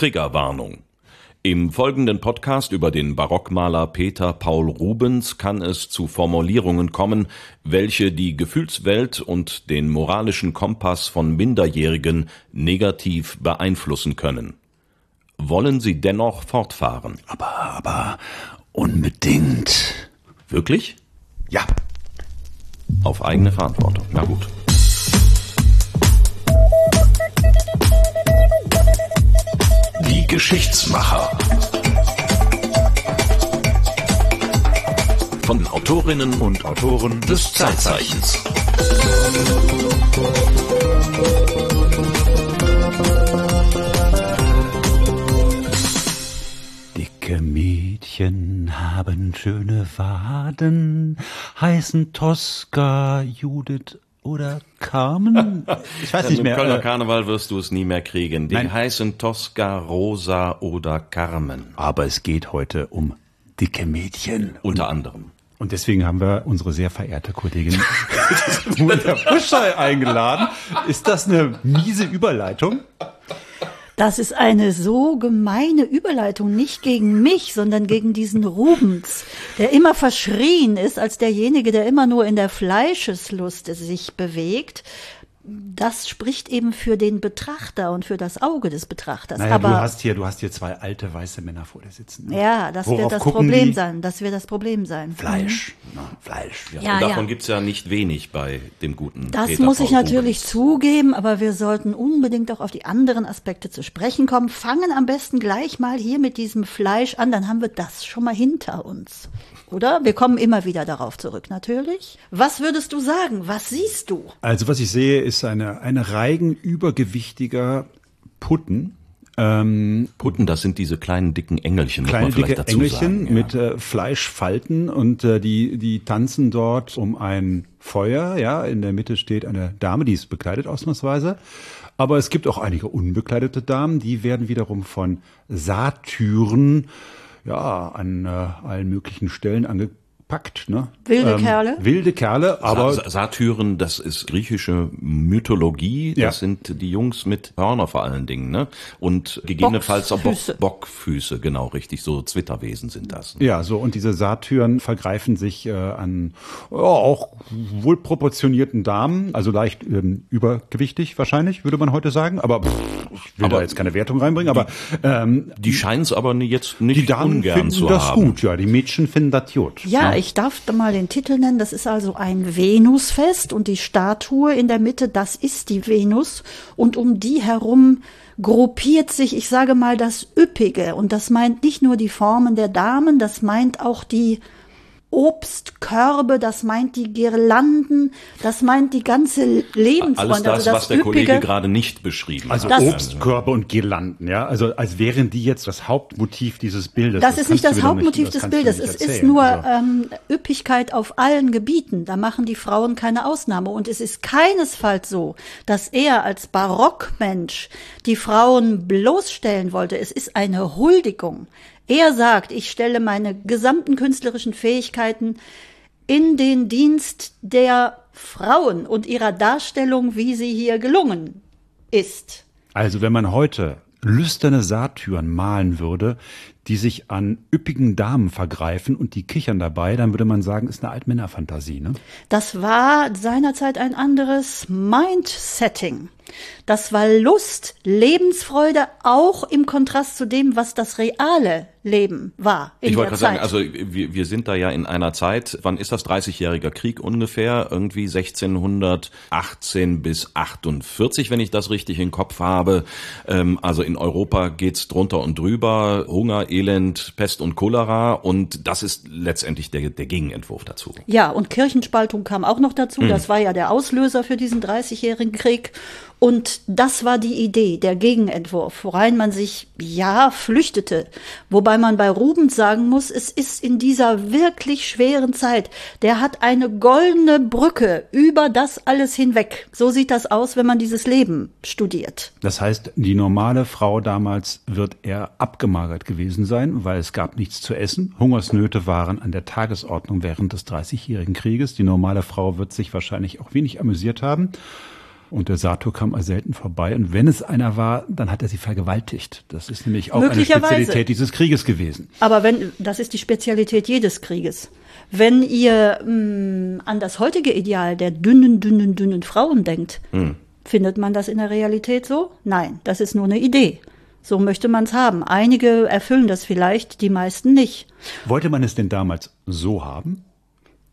Triggerwarnung. Im folgenden Podcast über den Barockmaler Peter Paul Rubens kann es zu Formulierungen kommen, welche die Gefühlswelt und den moralischen Kompass von Minderjährigen negativ beeinflussen können. Wollen Sie dennoch fortfahren? Aber, aber unbedingt. Wirklich? Ja. Auf eigene Verantwortung. Na gut. Die Geschichtsmacher. Von Autorinnen und Autoren des Zeitzeichens. Dicke Mädchen haben schöne Waden, heißen Tosca, Judith oder Carmen? Ich weiß nicht mehr. Im Kölner äh, Karneval wirst du es nie mehr kriegen. Die nein. heißen Tosca, Rosa oder Carmen. Aber es geht heute um dicke Mädchen. Unter anderem. Und deswegen haben wir unsere sehr verehrte Kollegin Mutter Buscher eingeladen. Ist das eine miese Überleitung? Das ist eine so gemeine Überleitung, nicht gegen mich, sondern gegen diesen Rubens, der immer verschrien ist als derjenige, der immer nur in der Fleischeslust sich bewegt das spricht eben für den Betrachter und für das Auge des Betrachters. Naja, Aber du hast hier, du hast hier zwei alte weiße Männer vor dir sitzen. Ne? Ja, das Worauf wird das Problem die? sein. Das wird das Problem sein. Fleisch, mhm. na, Fleisch. Ja, ja und davon ja. gibt's ja nicht wenig bei dem guten. Das Peter muss Paul ich natürlich Rubens. zugeben, aber wir sollten unbedingt auch auf die anderen Aspekte zu sprechen kommen. Fangen am besten gleich mal hier mit diesem Fleisch an, dann haben wir das schon mal hinter uns oder? Wir kommen immer wieder darauf zurück, natürlich. Was würdest du sagen? Was siehst du? Also was ich sehe, ist eine, eine Reigen übergewichtiger Putten. Ähm, Putten, das sind diese kleinen dicken Engelchen, kleine muss man dicke dazu Engelchen sagen, ja. mit äh, Fleischfalten und äh, die die tanzen dort um ein Feuer. Ja, in der Mitte steht eine Dame, die ist bekleidet ausnahmsweise. Aber es gibt auch einige unbekleidete Damen, die werden wiederum von Satyren ja, an äh, allen möglichen Stellen ange packt. Ne? Wilde ähm, Kerle. Wilde Kerle, aber. Satyren, das ist griechische Mythologie. Das ja. sind die Jungs mit Hörner vor allen Dingen, ne? Und gegebenenfalls auch Bock, Bockfüße, genau richtig. So Zwitterwesen sind das. Ne? Ja, so und diese Satyren vergreifen sich äh, an oh, auch wohl proportionierten Damen, also leicht ähm, übergewichtig wahrscheinlich, würde man heute sagen. Aber pff, ich will aber da jetzt keine Wertung reinbringen. Aber ähm, die scheinen es aber jetzt nicht die Damen ungern finden zu das haben. gut, ja. Die Mädchen finden das gut. Ja, ich darf da mal den Titel nennen. Das ist also ein Venusfest und die Statue in der Mitte, das ist die Venus. Und um die herum gruppiert sich, ich sage mal, das Üppige. Und das meint nicht nur die Formen der Damen, das meint auch die Obstkörbe, das meint die Girlanden, das meint die ganze Lebensfreude. Alles das, also das was der Üppige, Kollege gerade nicht beschrieben also hat. Also Obstkörbe und Girlanden, ja, also als wären die jetzt das Hauptmotiv dieses Bildes. Das, das ist nicht das Hauptmotiv nicht, des Bildes, es ist nur also. ähm, Üppigkeit auf allen Gebieten. Da machen die Frauen keine Ausnahme und es ist keinesfalls so, dass er als Barockmensch die Frauen bloßstellen wollte. Es ist eine Huldigung. Er sagt, ich stelle meine gesamten künstlerischen Fähigkeiten in den Dienst der Frauen und ihrer Darstellung, wie sie hier gelungen ist. Also wenn man heute lüsterne Satyren malen würde, die sich an üppigen Damen vergreifen und die kichern dabei, dann würde man sagen, ist eine Altmännerfantasie, ne? Das war seinerzeit ein anderes Mindsetting. Das war Lust, Lebensfreude, auch im Kontrast zu dem, was das reale Leben war. ich wollte gerade sagen, also wir, wir sind da ja in einer Zeit, wann ist das 30-jähriger Krieg ungefähr? Irgendwie 1618 bis 48, wenn ich das richtig im Kopf habe. Ähm, also in Europa geht's drunter und drüber. Hunger, Elend, Pest und Cholera und das ist letztendlich der, der Gegenentwurf dazu. Ja, und Kirchenspaltung kam auch noch dazu. Mhm. Das war ja der Auslöser für diesen 30-jährigen Krieg. Und das war die Idee, der Gegenentwurf, worein man sich, ja, flüchtete. Wobei man bei Rubens sagen muss, es ist in dieser wirklich schweren Zeit, der hat eine goldene Brücke über das alles hinweg. So sieht das aus, wenn man dieses Leben studiert. Das heißt, die normale Frau damals wird eher abgemagert gewesen sein, weil es gab nichts zu essen. Hungersnöte waren an der Tagesordnung während des Dreißigjährigen Krieges. Die normale Frau wird sich wahrscheinlich auch wenig amüsiert haben. Und der Sato kam also selten vorbei. Und wenn es einer war, dann hat er sie vergewaltigt. Das ist nämlich auch eine Spezialität dieses Krieges gewesen. Aber wenn, das ist die Spezialität jedes Krieges. Wenn ihr mh, mm, an das heutige Ideal der dünnen, dünnen, dünnen Frauen denkt, hm. findet man das in der Realität so? Nein, das ist nur eine Idee. So möchte man es haben. Einige erfüllen das vielleicht, die meisten nicht. Wollte man es denn damals so haben?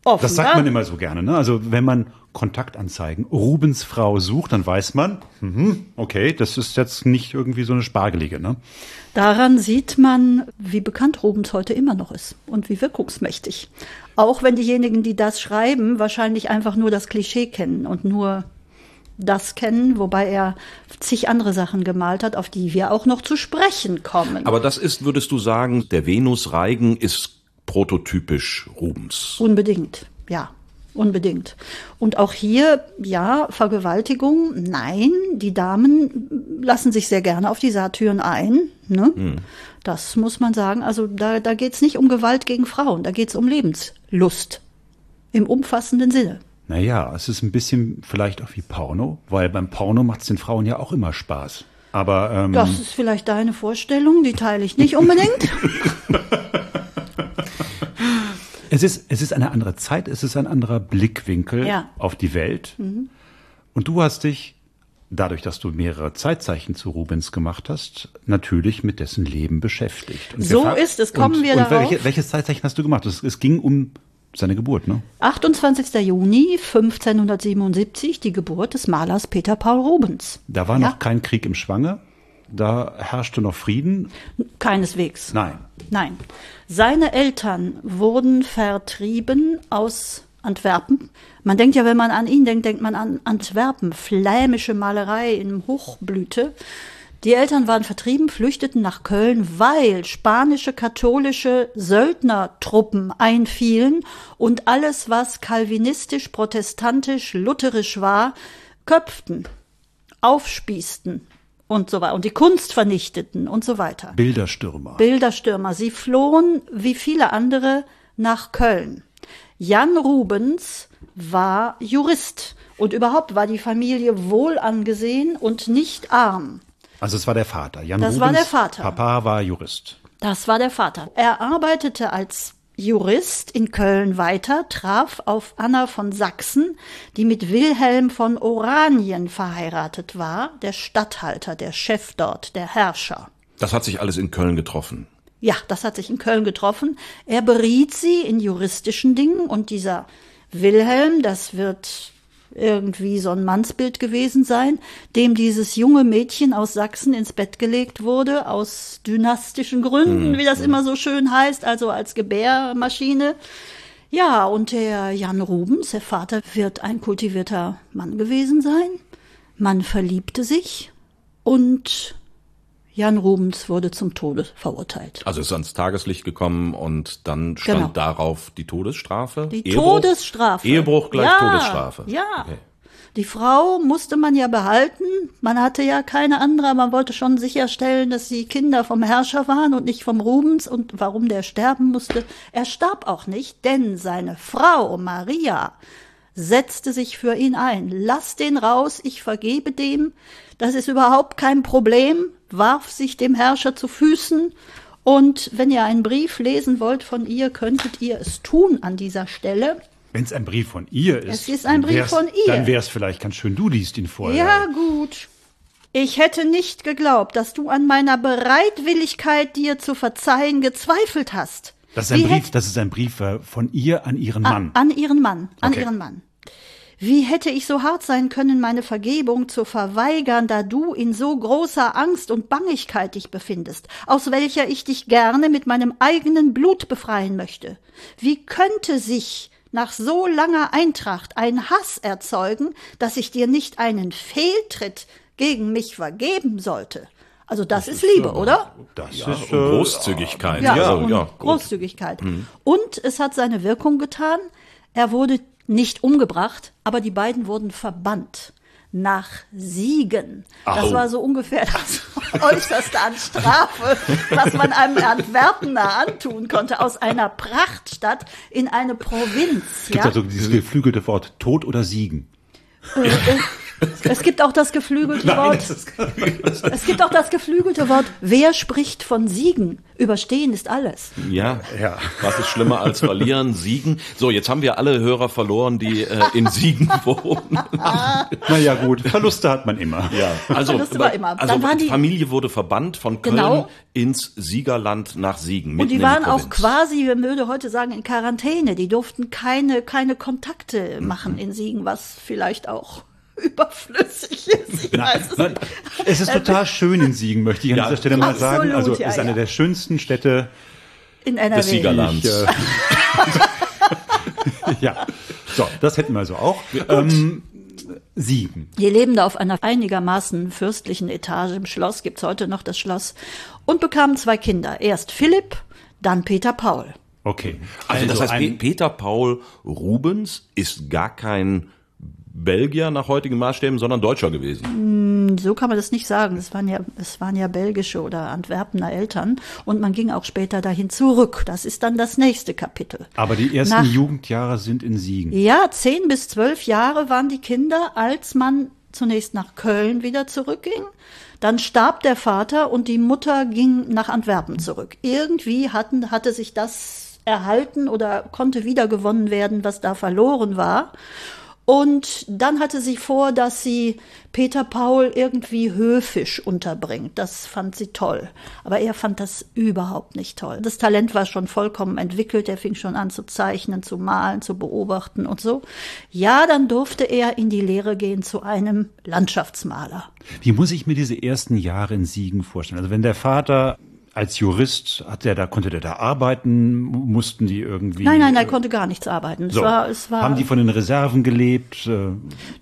Offenbar. Das sagt man immer so gerne. Ne? Also wenn man Kontaktanzeigen Rubens Frau sucht, dann weiß man, mhm, okay, das ist jetzt nicht irgendwie so eine Spargelige. Ne? Daran sieht man, wie bekannt Rubens heute immer noch ist und wie wirkungsmächtig. Auch wenn diejenigen, die das schreiben, wahrscheinlich einfach nur das Klischee kennen und nur das kennen, wobei er zig andere Sachen gemalt hat, auf die wir auch noch zu sprechen kommen. Aber das ist, würdest du sagen, der Venus-Reigen ist prototypisch Rubens? Unbedingt, ja. Unbedingt. Und auch hier, ja, Vergewaltigung, nein, die Damen lassen sich sehr gerne auf die Satyren ein. Ne? Hm. Das muss man sagen. Also da, da geht es nicht um Gewalt gegen Frauen, da geht es um Lebenslust. Im umfassenden Sinne. Naja, es ist ein bisschen vielleicht auch wie Porno, weil beim Porno macht es den Frauen ja auch immer Spaß. Aber ähm, das ist vielleicht deine Vorstellung, die teile ich nicht unbedingt. es ist es ist eine andere Zeit, es ist ein anderer Blickwinkel ja. auf die Welt. Mhm. Und du hast dich dadurch, dass du mehrere Zeitzeichen zu Rubens gemacht hast, natürlich mit dessen Leben beschäftigt. Und so ist es. Kommen und, wir und darauf. Welche, welches Zeitzeichen hast du gemacht? Es, es ging um seine Geburt, ne? 28. Juni 1577, die Geburt des Malers Peter Paul Rubens. Da war ja. noch kein Krieg im Schwange. Da herrschte noch Frieden? Keineswegs. Nein. Nein. Seine Eltern wurden vertrieben aus Antwerpen. Man denkt ja, wenn man an ihn denkt, denkt man an Antwerpen, flämische Malerei in Hochblüte. Die Eltern waren vertrieben, flüchteten nach Köln, weil spanische katholische Söldnertruppen einfielen und alles, was kalvinistisch, protestantisch, lutherisch war, köpften, aufspießten und so weiter und die Kunst vernichteten und so weiter. Bilderstürmer. Bilderstürmer. Sie flohen wie viele andere nach Köln. Jan Rubens war Jurist und überhaupt war die Familie wohl angesehen und nicht arm. Also es war der Vater. Jan das Rubens, war der Vater. Papa war Jurist. Das war der Vater. Er arbeitete als Jurist in Köln weiter, traf auf Anna von Sachsen, die mit Wilhelm von Oranien verheiratet war, der Statthalter, der Chef dort, der Herrscher. Das hat sich alles in Köln getroffen. Ja, das hat sich in Köln getroffen. Er beriet sie in juristischen Dingen und dieser Wilhelm, das wird irgendwie so ein Mannsbild gewesen sein, dem dieses junge Mädchen aus Sachsen ins Bett gelegt wurde, aus dynastischen Gründen, mhm. wie das immer so schön heißt, also als Gebärmaschine. Ja, und der Jan Rubens, der Vater, wird ein kultivierter Mann gewesen sein. Man verliebte sich und Jan Rubens wurde zum Tode verurteilt. Also ist ans Tageslicht gekommen und dann stand genau. darauf die Todesstrafe? Die Ehebruch? Todesstrafe. Ehebruch gleich ja, Todesstrafe. Ja. Okay. Die Frau musste man ja behalten. Man hatte ja keine andere. Man wollte schon sicherstellen, dass sie Kinder vom Herrscher waren und nicht vom Rubens. Und warum der sterben musste, er starb auch nicht, denn seine Frau Maria setzte sich für ihn ein. Lass den raus, ich vergebe dem. Das ist überhaupt kein Problem warf sich dem Herrscher zu Füßen und wenn ihr einen Brief lesen wollt von ihr, könntet ihr es tun an dieser Stelle. Wenn es ein Brief von ihr ist. Es ist ein Brief von ihr. Dann wäre es vielleicht ganz schön, du liest ihn vorher. Ja, gut. Ich hätte nicht geglaubt, dass du an meiner Bereitwilligkeit, dir zu verzeihen, gezweifelt hast. Das ist ein, Brief, das ist ein Brief äh, von ihr an ihren Mann. An, an ihren Mann, an okay. ihren Mann. Wie hätte ich so hart sein können, meine Vergebung zu verweigern, da du in so großer Angst und Bangigkeit dich befindest, aus welcher ich dich gerne mit meinem eigenen Blut befreien möchte? Wie könnte sich nach so langer Eintracht ein Hass erzeugen, dass ich dir nicht einen Fehltritt gegen mich vergeben sollte? Also das, das ist, ist Liebe, oder? Das ja, ist äh, Großzügigkeit. Ja, also, ja Großzügigkeit. Mhm. Und es hat seine Wirkung getan. Er wurde nicht umgebracht, aber die beiden wurden verbannt nach Siegen. Das Au. war so ungefähr das äußerste an Strafe, was man einem Antwerpener antun konnte, aus einer Prachtstadt in eine Provinz. Es gibt ja? also dieses geflügelte Wort Tod oder Siegen. Äh, äh, Es gibt auch das geflügelte Nein, Wort. es gibt auch das geflügelte Wort. Wer spricht von Siegen? Überstehen ist alles. Ja, ja. Was ist schlimmer als verlieren? Siegen. So, jetzt haben wir alle Hörer verloren, die äh, in Siegen wohnen. naja, gut. Verluste hat man immer. Ja, also, Verluste war immer. also die Familie wurde verbannt von Köln genau. ins Siegerland nach Siegen. Und die waren auch quasi, man würde heute sagen, in Quarantäne. Die durften keine, keine Kontakte machen mhm. in Siegen, was vielleicht auch überflüssig ist. Nein, nein, es ist total schön in Siegen, möchte ich an ja, dieser Stelle mal absolut, sagen. Also ja, ist eine ja. der schönsten Städte in NRW. des Siegerlands. Ich, äh, ja, so, das hätten wir also auch. Ähm, Siegen. Die leben da auf einer einigermaßen fürstlichen Etage im Schloss, gibt's heute noch das Schloss, und bekamen zwei Kinder. Erst Philipp, dann Peter Paul. Okay. Also, also das heißt, Peter Paul Rubens ist gar kein Belgier nach heutigen Maßstäben, sondern Deutscher gewesen. Mm, so kann man das nicht sagen. Es waren ja, es waren ja belgische oder Antwerpener Eltern und man ging auch später dahin zurück. Das ist dann das nächste Kapitel. Aber die ersten nach, Jugendjahre sind in Siegen. Ja, zehn bis zwölf Jahre waren die Kinder, als man zunächst nach Köln wieder zurückging. Dann starb der Vater und die Mutter ging nach Antwerpen zurück. Irgendwie hatten, hatte sich das erhalten oder konnte wiedergewonnen werden, was da verloren war. Und dann hatte sie vor, dass sie Peter Paul irgendwie höfisch unterbringt. Das fand sie toll. Aber er fand das überhaupt nicht toll. Das Talent war schon vollkommen entwickelt. Er fing schon an zu zeichnen, zu malen, zu beobachten und so. Ja, dann durfte er in die Lehre gehen zu einem Landschaftsmaler. Wie muss ich mir diese ersten Jahre in Siegen vorstellen? Also wenn der Vater als Jurist hat der da konnte der da arbeiten mussten die irgendwie nein nein er konnte gar nichts arbeiten so. es war, es war, haben die von den Reserven gelebt äh,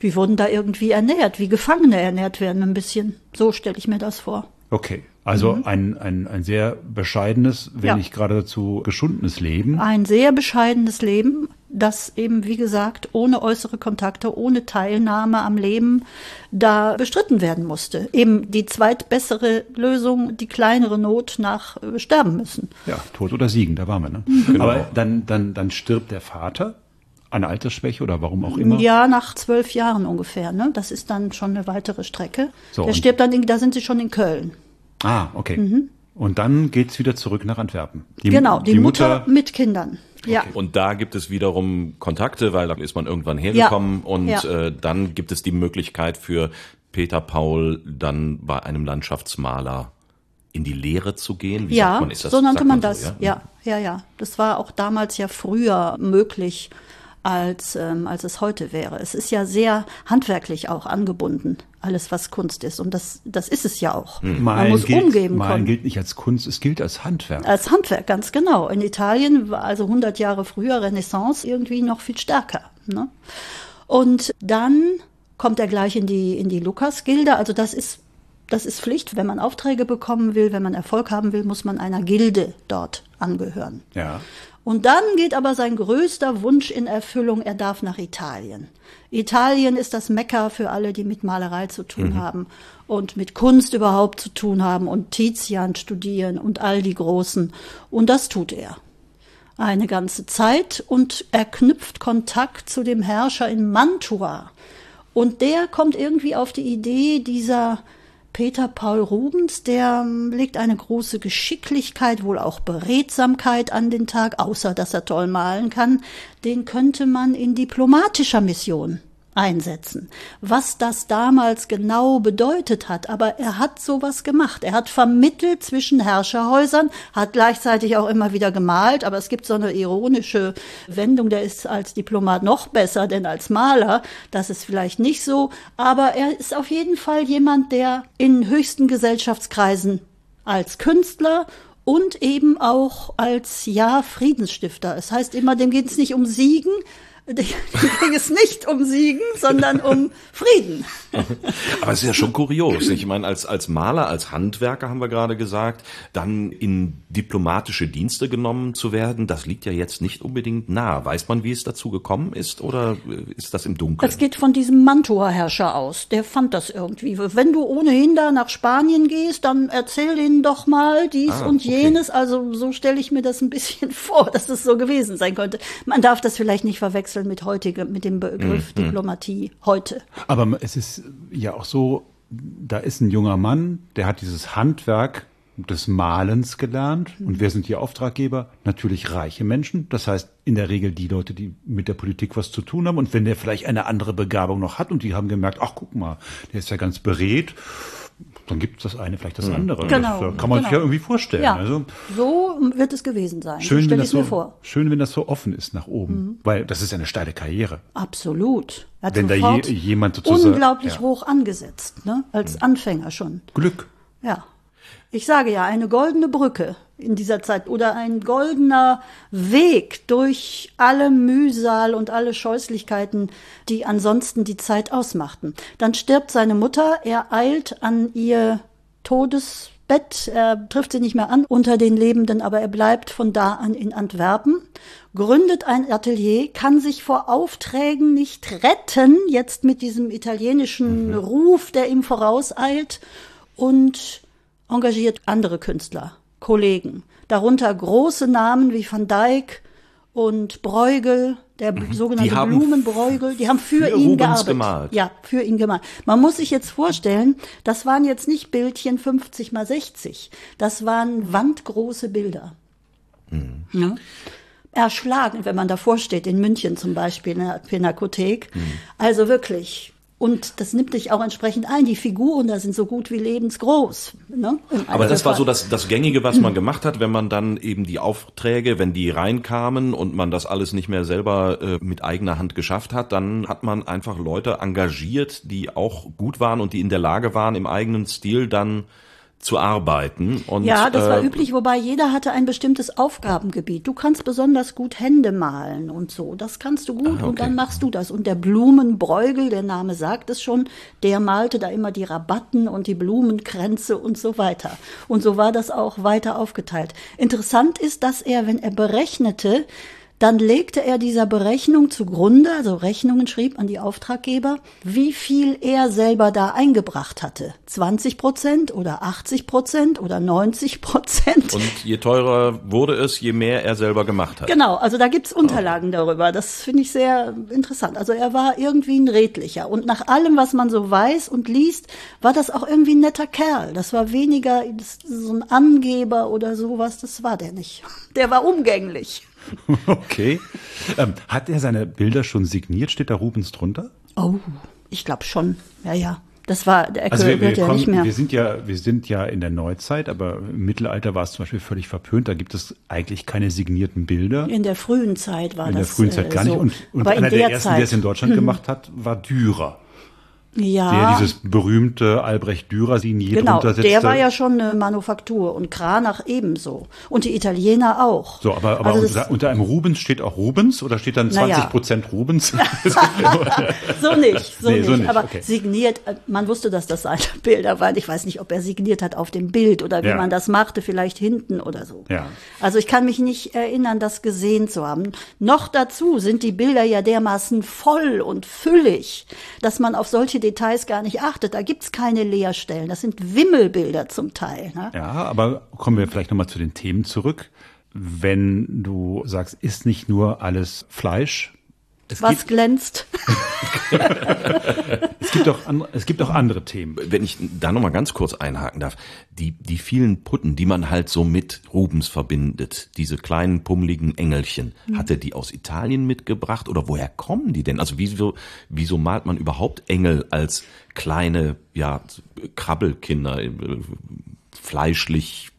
die wurden da irgendwie ernährt wie Gefangene ernährt werden ein bisschen so stelle ich mir das vor okay also mhm. ein, ein, ein sehr bescheidenes, wenn ja. nicht geradezu geschundenes Leben. Ein sehr bescheidenes Leben, das eben, wie gesagt, ohne äußere Kontakte, ohne Teilnahme am Leben da bestritten werden musste. Eben die zweitbessere Lösung, die kleinere Not nach äh, sterben müssen. Ja, Tod oder Siegen, da waren wir. Ne? Mhm. Genau. Aber dann, dann, dann stirbt der Vater eine Altersschwäche oder warum auch immer? Ja, nach zwölf Jahren ungefähr. Ne? Das ist dann schon eine weitere Strecke. So, der stirbt dann, in, da sind sie schon in Köln. Ah, okay. Mhm. Und dann geht's wieder zurück nach Antwerpen. Die, genau, die, die Mutter, Mutter, mit Kindern. Ja. Okay. Und da gibt es wiederum Kontakte, weil da ist man irgendwann hergekommen ja. und ja. Äh, dann gibt es die Möglichkeit für Peter Paul dann bei einem Landschaftsmaler in die Lehre zu gehen. Wie ja, man, das, so nannte man, man das. So, ja? ja, ja, ja. Das war auch damals ja früher möglich als, ähm, als es heute wäre. Es ist ja sehr handwerklich auch angebunden, alles was Kunst ist. Und das, das ist es ja auch. Hm. Man muss gilt, umgeben Malen gilt nicht als Kunst, es gilt als Handwerk. Als Handwerk, ganz genau. In Italien war also 100 Jahre früher Renaissance irgendwie noch viel stärker. Ne? Und dann kommt er gleich in die, in die Lukas-Gilde. Also das ist das ist Pflicht. Wenn man Aufträge bekommen will, wenn man Erfolg haben will, muss man einer Gilde dort angehören. Ja. Und dann geht aber sein größter Wunsch in Erfüllung, er darf nach Italien. Italien ist das Mekka für alle, die mit Malerei zu tun mhm. haben und mit Kunst überhaupt zu tun haben und Tizian studieren und all die Großen. Und das tut er. Eine ganze Zeit und er knüpft Kontakt zu dem Herrscher in Mantua. Und der kommt irgendwie auf die Idee dieser Peter Paul Rubens, der ähm, legt eine große Geschicklichkeit, wohl auch Beredsamkeit an den Tag, außer dass er toll malen kann. Den könnte man in diplomatischer Mission einsetzen. Was das damals genau bedeutet hat, aber er hat sowas gemacht. Er hat vermittelt zwischen Herrscherhäusern, hat gleichzeitig auch immer wieder gemalt, aber es gibt so eine ironische Wendung, der ist als Diplomat noch besser denn als Maler. Das ist vielleicht nicht so, aber er ist auf jeden Fall jemand, der in höchsten Gesellschaftskreisen als Künstler und eben auch als ja Friedensstifter. Es heißt immer, dem geht es nicht um Siegen, ging es nicht um Siegen, sondern um Frieden. Aber es ist ja schon kurios. Ich meine, als, als Maler, als Handwerker haben wir gerade gesagt, dann in diplomatische Dienste genommen zu werden, das liegt ja jetzt nicht unbedingt nah. Weiß man, wie es dazu gekommen ist oder ist das im Dunkeln? Das geht von diesem Mantua-Herrscher aus. Der fand das irgendwie. Wenn du ohnehin da nach Spanien gehst, dann erzähl ihnen doch mal dies ah, und jenes. Okay. Also so stelle ich mir das ein bisschen vor, dass es so gewesen sein könnte. Man darf das vielleicht nicht verwechseln verwechseln mit heutigem, mit dem Begriff mhm. Diplomatie heute. Aber es ist ja auch so, da ist ein junger Mann, der hat dieses Handwerk des Malens gelernt. Und mhm. wer sind die Auftraggeber? Natürlich reiche Menschen. Das heißt, in der Regel die Leute, die mit der Politik was zu tun haben. Und wenn der vielleicht eine andere Begabung noch hat und die haben gemerkt, ach guck mal, der ist ja ganz beredt, dann gibt es das eine, vielleicht das mhm. andere. Genau. Das kann man genau. sich ja irgendwie vorstellen. Ja, also, so wird es gewesen sein. Schön, wenn das so, vor. schön, wenn das so offen ist nach oben. Mhm. Weil das ist ja eine steile Karriere. Absolut. Er hat wenn da je, jemand sozusagen, unglaublich ja. hoch angesetzt, ne? als mhm. Anfänger schon. Glück. Ja. Ich sage ja, eine goldene Brücke in dieser Zeit oder ein goldener Weg durch alle Mühsal und alle Scheußlichkeiten, die ansonsten die Zeit ausmachten. Dann stirbt seine Mutter, er eilt an ihr Todesbett, er trifft sie nicht mehr an unter den Lebenden, aber er bleibt von da an in Antwerpen, gründet ein Atelier, kann sich vor Aufträgen nicht retten, jetzt mit diesem italienischen mhm. Ruf, der ihm vorauseilt und engagiert andere Künstler, Kollegen, darunter große Namen wie Van Dyck und Bruegel, der mhm. sogenannte die Blumenbräugel, die haben für, für ihn Rubens gearbeitet. Gemalt. Ja, für ihn gemalt. Man muss sich jetzt vorstellen, das waren jetzt nicht Bildchen 50 mal 60, das waren wandgroße Bilder. Mhm. Ja? Erschlagen, wenn man davor steht, in München zum Beispiel, in der Pinakothek. Mhm. Also wirklich und das nimmt dich auch entsprechend ein. Die Figuren da sind so gut wie lebensgroß. Ne? Aber das war so das, das Gängige, was man gemacht hat, wenn man dann eben die Aufträge, wenn die reinkamen und man das alles nicht mehr selber äh, mit eigener Hand geschafft hat, dann hat man einfach Leute engagiert, die auch gut waren und die in der Lage waren, im eigenen Stil dann zu arbeiten. Und, ja, das war äh, üblich, wobei jeder hatte ein bestimmtes Aufgabengebiet. Du kannst besonders gut Hände malen und so. Das kannst du gut ah, okay. und dann machst du das. Und der Blumenbräugel, der Name sagt es schon, der malte da immer die Rabatten und die Blumenkränze und so weiter. Und so war das auch weiter aufgeteilt. Interessant ist, dass er, wenn er berechnete, dann legte er dieser Berechnung zugrunde, also Rechnungen schrieb an die Auftraggeber, wie viel er selber da eingebracht hatte. 20 Prozent oder 80 Prozent oder 90 Prozent. Und je teurer wurde es, je mehr er selber gemacht hat. Genau, also da gibt's Unterlagen oh. darüber. Das finde ich sehr interessant. Also er war irgendwie ein redlicher. Und nach allem, was man so weiß und liest, war das auch irgendwie ein netter Kerl. Das war weniger so ein Angeber oder sowas. Das war der nicht. Der war umgänglich. Okay. Ähm, hat er seine Bilder schon signiert? Steht da Rubens drunter? Oh, ich glaube schon. Ja, ja. Das war der also wir, wir ja kommen, nicht mehr. Wir sind ja, wir sind ja in der Neuzeit, aber im Mittelalter war es zum Beispiel völlig verpönt. Da gibt es eigentlich keine signierten Bilder. In der frühen Zeit war in das. In der frühen Zeit gar so. nicht. Und, und einer der, der ersten, der es in Deutschland mhm. gemacht hat, war Dürer ja. der dieses berühmte Albrecht Dürer Signier genau, drunter setzte. Der war ja schon eine Manufaktur und Kranach ebenso. Und die Italiener auch. So, aber, aber also unter, unter, einem Rubens steht auch Rubens oder steht dann 20 Prozent ja. Rubens? so nicht, so, nee, nicht. so nicht. Aber okay. signiert, man wusste, dass das seine Bilder waren. Ich weiß nicht, ob er signiert hat auf dem Bild oder wie ja. man das machte, vielleicht hinten oder so. Ja. Also ich kann mich nicht erinnern, das gesehen zu haben. Noch dazu sind die Bilder ja dermaßen voll und füllig, dass man auf solche Details gar nicht achtet. Da gibt's keine Leerstellen. Das sind Wimmelbilder zum Teil. Ne? Ja, aber kommen wir vielleicht nochmal zu den Themen zurück. Wenn du sagst, ist nicht nur alles Fleisch, es Was gibt, glänzt? es, gibt auch andere, es gibt auch andere Themen. Wenn ich da nochmal ganz kurz einhaken darf. Die, die vielen Putten, die man halt so mit Rubens verbindet, diese kleinen pummeligen Engelchen, hm. hat er die aus Italien mitgebracht oder woher kommen die denn? Also wieso, wieso malt man überhaupt Engel als kleine, ja, Krabbelkinder, äh, fleischlich,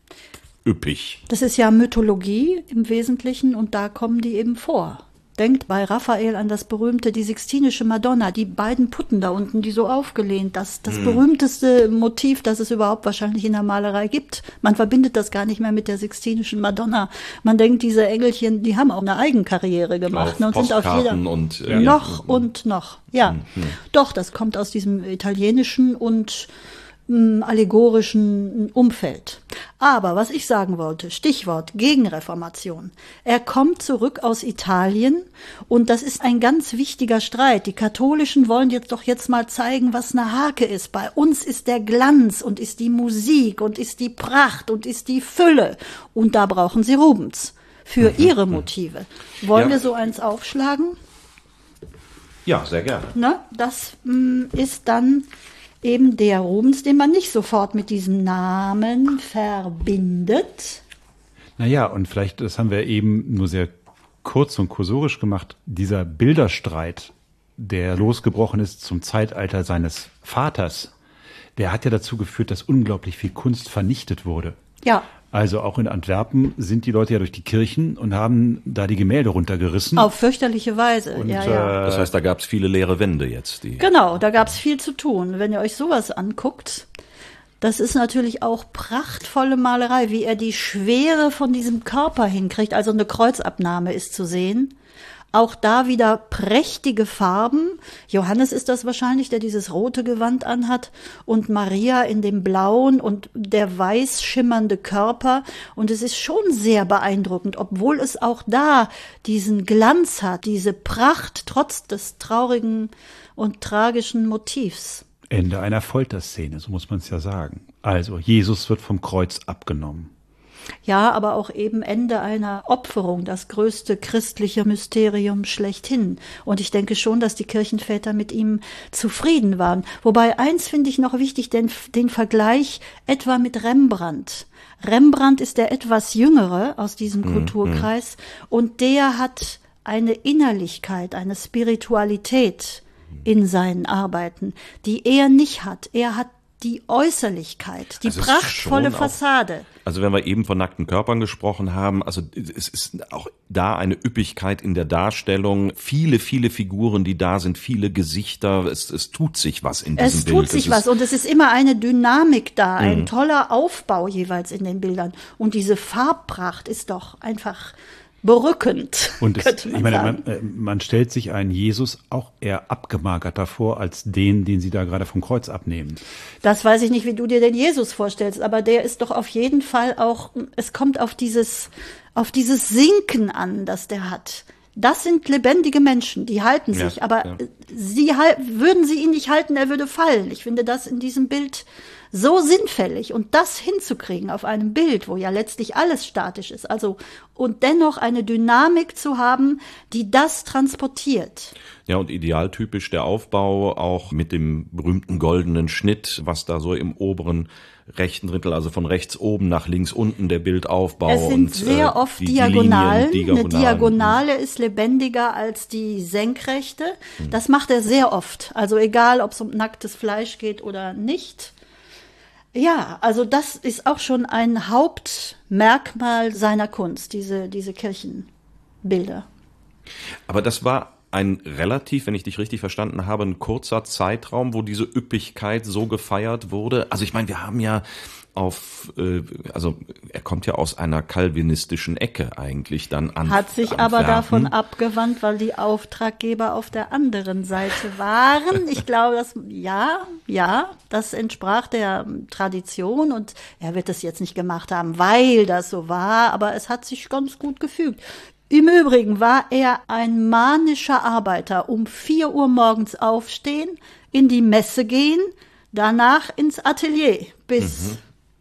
üppig? Das ist ja Mythologie im Wesentlichen und da kommen die eben vor. Denkt bei Raphael an das berühmte, die Sixtinische Madonna, die beiden Putten da unten, die so aufgelehnt, das, das mhm. berühmteste Motiv, das es überhaupt wahrscheinlich in der Malerei gibt. Man verbindet das gar nicht mehr mit der Sixtinischen Madonna. Man denkt, diese Engelchen, die haben auch eine Eigenkarriere gemacht ne, und sind auf jeder, und, äh, noch ja. und noch. Ja, mhm. doch, das kommt aus diesem italienischen und allegorischen Umfeld. Aber was ich sagen wollte, Stichwort Gegenreformation. Er kommt zurück aus Italien und das ist ein ganz wichtiger Streit. Die Katholischen wollen jetzt doch jetzt mal zeigen, was eine Hake ist. Bei uns ist der Glanz und ist die Musik und ist die Pracht und ist die Fülle. Und da brauchen sie Rubens für mhm. ihre Motive. Wollen ja. wir so eins aufschlagen? Ja, sehr gerne. Ne? Das mh, mm, ist dann eben der Rubens, den man nicht sofort mit diesem Namen verbindet. Naja, und vielleicht, das haben wir eben nur sehr kurz und kursorisch gemacht, dieser Bilderstreit, der losgebrochen ist zum Zeitalter seines Vaters, der hat ja dazu geführt, dass unglaublich viel Kunst vernichtet wurde. Ja. Also auch in Antwerpen sind die Leute ja durch die Kirchen und haben da die Gemälde runtergerissen. Auf fürchterliche Weise, und, ja, ja. Äh, das heißt, da gab es viele leere Wände jetzt. Die genau, da gab es viel zu tun. Wenn ihr euch sowas anguckt, das ist natürlich auch prachtvolle Malerei, wie er die Schwere von diesem Körper hinkriegt. Also eine Kreuzabnahme ist zu sehen. Auch da wieder prächtige Farben. Johannes ist das wahrscheinlich, der dieses rote Gewand anhat und Maria in dem blauen und der weiß schimmernde Körper. Und es ist schon sehr beeindruckend, obwohl es auch da diesen Glanz hat, diese Pracht trotz des traurigen und tragischen Motivs. Ende einer Folterszene, so muss man es ja sagen. Also, Jesus wird vom Kreuz abgenommen. Ja, aber auch eben Ende einer Opferung, das größte christliche Mysterium schlechthin. Und ich denke schon, dass die Kirchenväter mit ihm zufrieden waren. Wobei eins finde ich noch wichtig, den, den Vergleich etwa mit Rembrandt. Rembrandt ist der etwas jüngere aus diesem mhm. Kulturkreis und der hat eine Innerlichkeit, eine Spiritualität in seinen Arbeiten, die er nicht hat. Er hat die Äußerlichkeit, die also prachtvolle Fassade. Auch, also wenn wir eben von nackten Körpern gesprochen haben, also es ist auch da eine Üppigkeit in der Darstellung, viele, viele Figuren, die da sind, viele Gesichter, es, es tut sich was in diesem Bild. Es tut sich was und es ist immer eine Dynamik da, ein mhm. toller Aufbau jeweils in den Bildern und diese Farbpracht ist doch einfach berückend. Und es, ich meine, man, äh, man, stellt sich einen Jesus auch eher abgemagerter vor als den, den Sie da gerade vom Kreuz abnehmen. Das weiß ich nicht, wie du dir den Jesus vorstellst, aber der ist doch auf jeden Fall auch, es kommt auf dieses, auf dieses Sinken an, das der hat. Das sind lebendige Menschen, die halten sich, ja, aber ja. sie würden sie ihn nicht halten, er würde fallen. Ich finde das in diesem Bild so sinnfällig und das hinzukriegen auf einem Bild, wo ja letztlich alles statisch ist, also und dennoch eine Dynamik zu haben, die das transportiert. Ja, und idealtypisch der Aufbau auch mit dem berühmten goldenen Schnitt, was da so im oberen rechten Drittel, also von rechts oben nach links unten der Bildaufbau. Es sind und, sehr äh, oft die, Diagonalen. Die Linien, Eine Diagonale ist lebendiger als die Senkrechte. Hm. Das macht er sehr oft. Also egal, ob es um nacktes Fleisch geht oder nicht. Ja, also das ist auch schon ein Hauptmerkmal seiner Kunst, diese, diese Kirchenbilder. Aber das war ein relativ, wenn ich dich richtig verstanden habe, ein kurzer Zeitraum, wo diese Üppigkeit so gefeiert wurde. Also ich meine, wir haben ja auf, äh, also er kommt ja aus einer kalvinistischen Ecke eigentlich dann an. Hat sich aber davon abgewandt, weil die Auftraggeber auf der anderen Seite waren. Ich glaube, das, ja, ja, das entsprach der Tradition und er wird es jetzt nicht gemacht haben, weil das so war, aber es hat sich ganz gut gefügt. Im Übrigen war er ein manischer Arbeiter. Um vier Uhr morgens aufstehen, in die Messe gehen, danach ins Atelier bis mhm.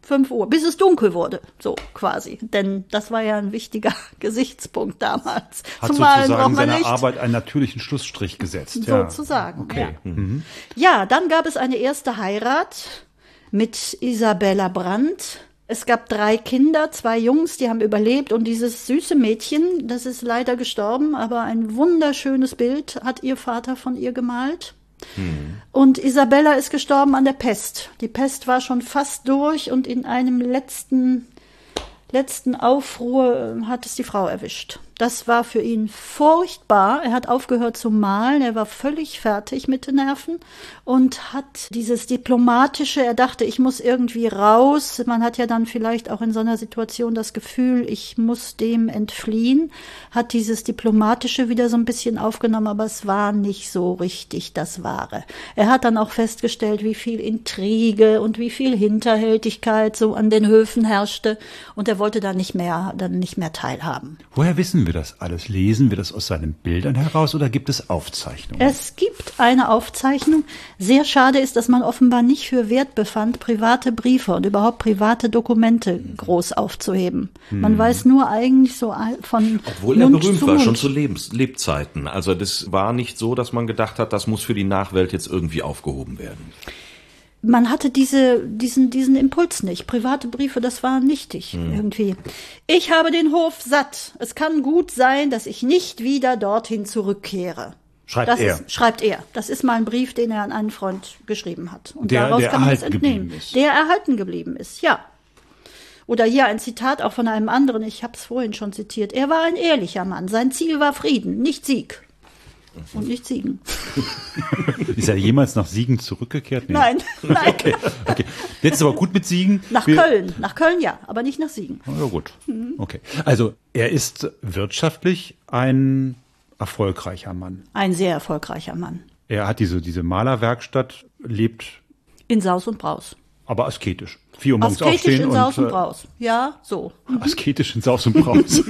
5 Uhr, bis es dunkel wurde, so quasi. Denn das war ja ein wichtiger Gesichtspunkt damals. Hat Zumal sozusagen seiner Arbeit einen natürlichen Schlussstrich gesetzt. Sozusagen, okay. ja. Mhm. ja, dann gab es eine erste Heirat mit Isabella Brandt. Es gab drei Kinder, zwei Jungs, die haben überlebt und dieses süße Mädchen, das ist leider gestorben, aber ein wunderschönes Bild hat ihr Vater von ihr gemalt. Und Isabella ist gestorben an der Pest. Die Pest war schon fast durch und in einem letzten, letzten Aufruhr hat es die Frau erwischt. Das war für ihn furchtbar. Er hat aufgehört zu malen. Er war völlig fertig mit den Nerven und hat dieses diplomatische, er dachte, ich muss irgendwie raus. Man hat ja dann vielleicht auch in so einer Situation das Gefühl, ich muss dem entfliehen, hat dieses diplomatische wieder so ein bisschen aufgenommen, aber es war nicht so richtig das Wahre. Er hat dann auch festgestellt, wie viel Intrige und wie viel Hinterhältigkeit so an den Höfen herrschte und er wollte da nicht mehr, dann nicht mehr teilhaben. Woher wissen wir das alles? Lesen wir das aus seinen Bildern heraus oder gibt es Aufzeichnungen? Es gibt eine Aufzeichnung. Sehr schade ist, dass man offenbar nicht für wert befand, private Briefe und überhaupt private Dokumente groß aufzuheben. Hm. Man weiß nur eigentlich so von. Obwohl Mund er berühmt war, schon zu Lebens Lebzeiten. Also das war nicht so, dass man gedacht hat, das muss für die Nachwelt jetzt irgendwie aufgehoben werden man hatte diese, diesen, diesen Impuls nicht. Private Briefe, das war nichtig hm. irgendwie. Ich habe den Hof satt. Es kann gut sein, dass ich nicht wieder dorthin zurückkehre. Schreibt das er. Ist, schreibt er. Das ist mal ein Brief, den er an einen Freund geschrieben hat. Und der, daraus der kann man es entnehmen. Ist. Der erhalten geblieben ist, ja. Oder hier ein Zitat auch von einem anderen, ich habe es vorhin schon zitiert. Er war ein ehrlicher Mann. Sein Ziel war Frieden, nicht Sieg und nicht Siegen. Ist er jemals nach Siegen zurückgekehrt? Nee. Nein, nein. Okay, okay. Jetzt ist aber gut mit Siegen. Nach Wir, Köln, nach Köln ja, aber nicht nach Siegen. Ja gut, okay. Also er ist wirtschaftlich ein erfolgreicher Mann. Ein sehr erfolgreicher Mann. Er hat diese, diese Malerwerkstatt, lebt in Saus und Braus. Aber asketisch. Vier Uhr morgens asketisch aufstehen in Saus und, und Braus. Ja, so. Asketisch in Saus und Braus.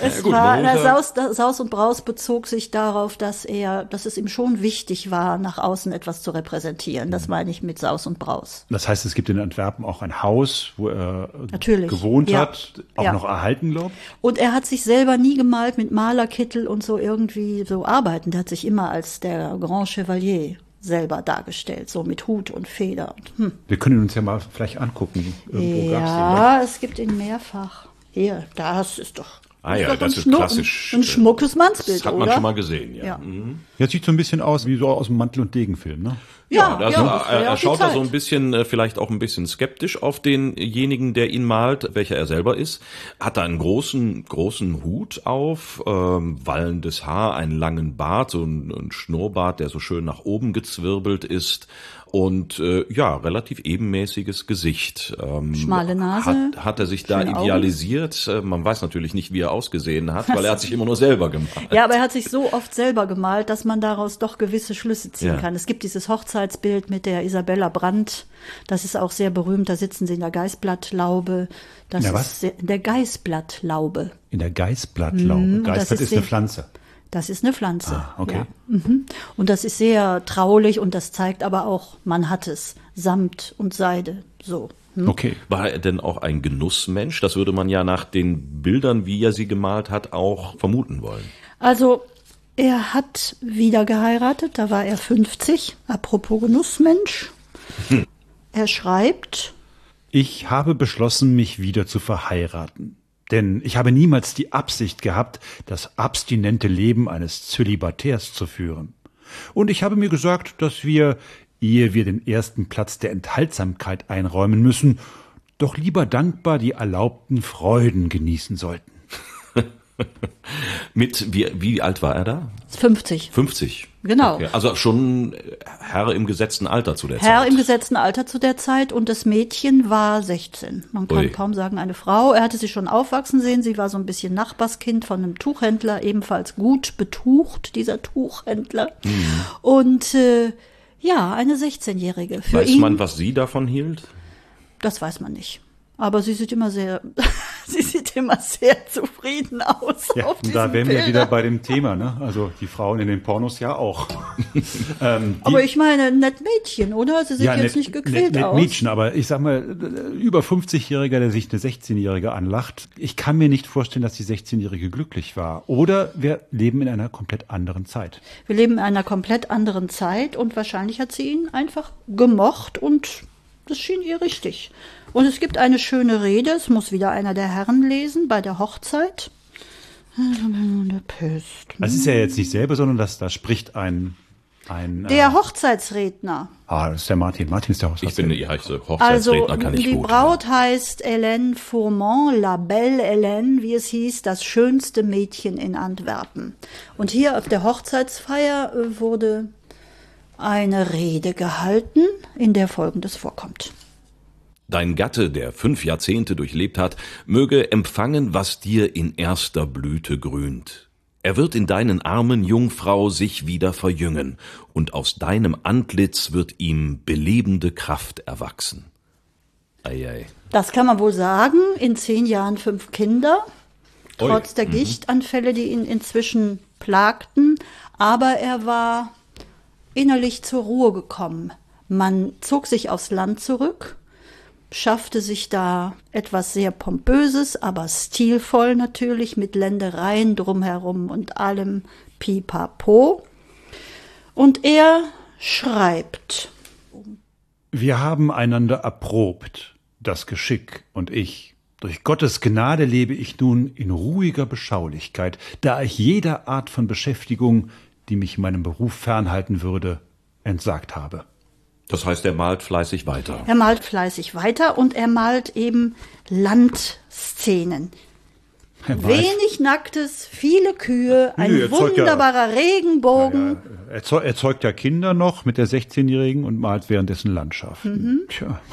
Es ja, gut, war, na, Saus, Saus und Braus bezog sich darauf, dass er, dass es ihm schon wichtig war, nach außen etwas zu repräsentieren. Das meine ich mit Saus und Braus. Das heißt, es gibt in Antwerpen auch ein Haus, wo er Natürlich. gewohnt ja. hat, auch ja. noch erhalten, glaubt. Und er hat sich selber nie gemalt mit Malerkittel und so irgendwie so arbeiten. Der hat sich immer als der Grand Chevalier selber dargestellt, so mit Hut und Feder. Hm. Wir können uns ja mal vielleicht angucken. Irgendwo ja, es gibt ihn mehrfach. Hier, das ist doch Ah ja, das ist klassisch. Ein, schmuckes Mannsbild, Das hat man oder? schon mal gesehen, ja. Ja. Mhm. Jetzt sieht so ein bisschen aus wie so aus dem Mantel- und Degenfilm, ne? Ja, ja, ja er, er schaut da so ein bisschen, äh, vielleicht auch ein bisschen skeptisch auf denjenigen, der ihn malt, welcher er selber ist. Hat da einen großen, großen Hut auf, ähm, wallendes Haar, einen langen Bart, so ein, ein Schnurrbart, der so schön nach oben gezwirbelt ist und äh, ja, relativ ebenmäßiges Gesicht. Ähm, Schmale Nase. Hat, hat er sich da idealisiert? Augen. Äh, man weiß natürlich nicht, wie er ausgesehen hat, weil er hat sich immer nur selber gemalt. Ja, aber er hat sich so oft selber gemalt, dass man daraus doch gewisse Schlüsse ziehen ja. kann. Es gibt dieses Hochzeitsbild mit der Isabella Brandt. Das ist auch sehr berühmt. Da sitzen sie in der Geißblattlaube. Das in der ist sehr, in der Geißblattlaube. In der Geißblattlaube. Mhm, Geißblatt ist, ist eine Pflanze. Das ist eine Pflanze. Ah, okay. Ja. Mhm. Und das ist sehr traulich und das zeigt aber auch, man hat es. Samt und Seide. So. Hm? Okay. War er denn auch ein Genussmensch? Das würde man ja nach den Bildern, wie er sie gemalt hat, auch vermuten wollen. Also, er hat wieder geheiratet, da war er 50. Apropos Genussmensch. Hm. Er schreibt. Ich habe beschlossen, mich wieder zu verheiraten. Denn ich habe niemals die Absicht gehabt, das abstinente Leben eines Zölibatärs zu führen. Und ich habe mir gesagt, dass wir, ehe wir den ersten Platz der Enthaltsamkeit einräumen müssen, doch lieber dankbar die erlaubten Freuden genießen sollten. Mit, wie, wie alt war er da? 50. 50. Genau. Okay. Also schon Herr im gesetzten Alter zu der Herr Zeit. Herr im gesetzten Alter zu der Zeit und das Mädchen war 16. Man kann Ui. kaum sagen eine Frau. Er hatte sie schon aufwachsen sehen. Sie war so ein bisschen Nachbarskind von einem Tuchhändler, ebenfalls gut betucht, dieser Tuchhändler. Mhm. Und äh, ja, eine 16-Jährige. Weiß ihn, man, was sie davon hielt? Das weiß man nicht. Aber sie sieht immer sehr, sie sieht immer sehr zufrieden aus. Ja, auf da wären wir wieder bei dem Thema, ne? Also die Frauen in den Pornos ja auch. ähm, aber ich meine, nett Mädchen, oder? Sie sieht ja, jetzt net, nicht gequält net, net aus. Mädchen, aber ich sag mal, über 50-Jähriger, der sich eine 16-Jährige anlacht. Ich kann mir nicht vorstellen, dass die 16-Jährige glücklich war. Oder wir leben in einer komplett anderen Zeit. Wir leben in einer komplett anderen Zeit und wahrscheinlich hat sie ihn einfach gemocht und das schien ihr richtig. Und es gibt eine schöne Rede, es muss wieder einer der Herren lesen, bei der Hochzeit. Das ist ja jetzt nicht selber, sondern das, da spricht ein ein, der äh, Hochzeitsredner. Ah, das ist der Martin. Martin ist der Hochzeitsredner. Ich bin, ja, ich, Hochzeitsredner also, kann ich die gut, Braut ja. heißt Hélène Fourmont, La Belle Hélène, wie es hieß, das schönste Mädchen in Antwerpen. Und hier auf der Hochzeitsfeier äh, wurde eine Rede gehalten, in der Folgendes vorkommt. Dein Gatte, der fünf Jahrzehnte durchlebt hat, möge empfangen, was dir in erster Blüte grünt. Er wird in deinen Armen, Jungfrau, sich wieder verjüngen, und aus deinem Antlitz wird ihm belebende Kraft erwachsen. Eiei. Das kann man wohl sagen, in zehn Jahren fünf Kinder. trotz der mhm. Gichtanfälle, die ihn inzwischen plagten. Aber er war innerlich zur Ruhe gekommen. Man zog sich aufs Land zurück, schaffte sich da etwas sehr Pompöses, aber stilvoll natürlich, mit Ländereien drumherum und allem Pipapo. Und er schreibt. Wir haben einander erprobt, das Geschick und ich. Durch Gottes Gnade lebe ich nun in ruhiger Beschaulichkeit, da ich jeder Art von Beschäftigung, die mich meinem Beruf fernhalten würde, entsagt habe. Das heißt, er malt fleißig weiter. Er malt fleißig weiter und er malt eben Landszenen. Wenig Nacktes, viele Kühe, ein Nö, wunderbarer ja, Regenbogen. Ja, er, zeugt, er, zeugt ja Kinder noch mit der 16-Jährigen und malt währenddessen Landschaften. Mhm. Tja.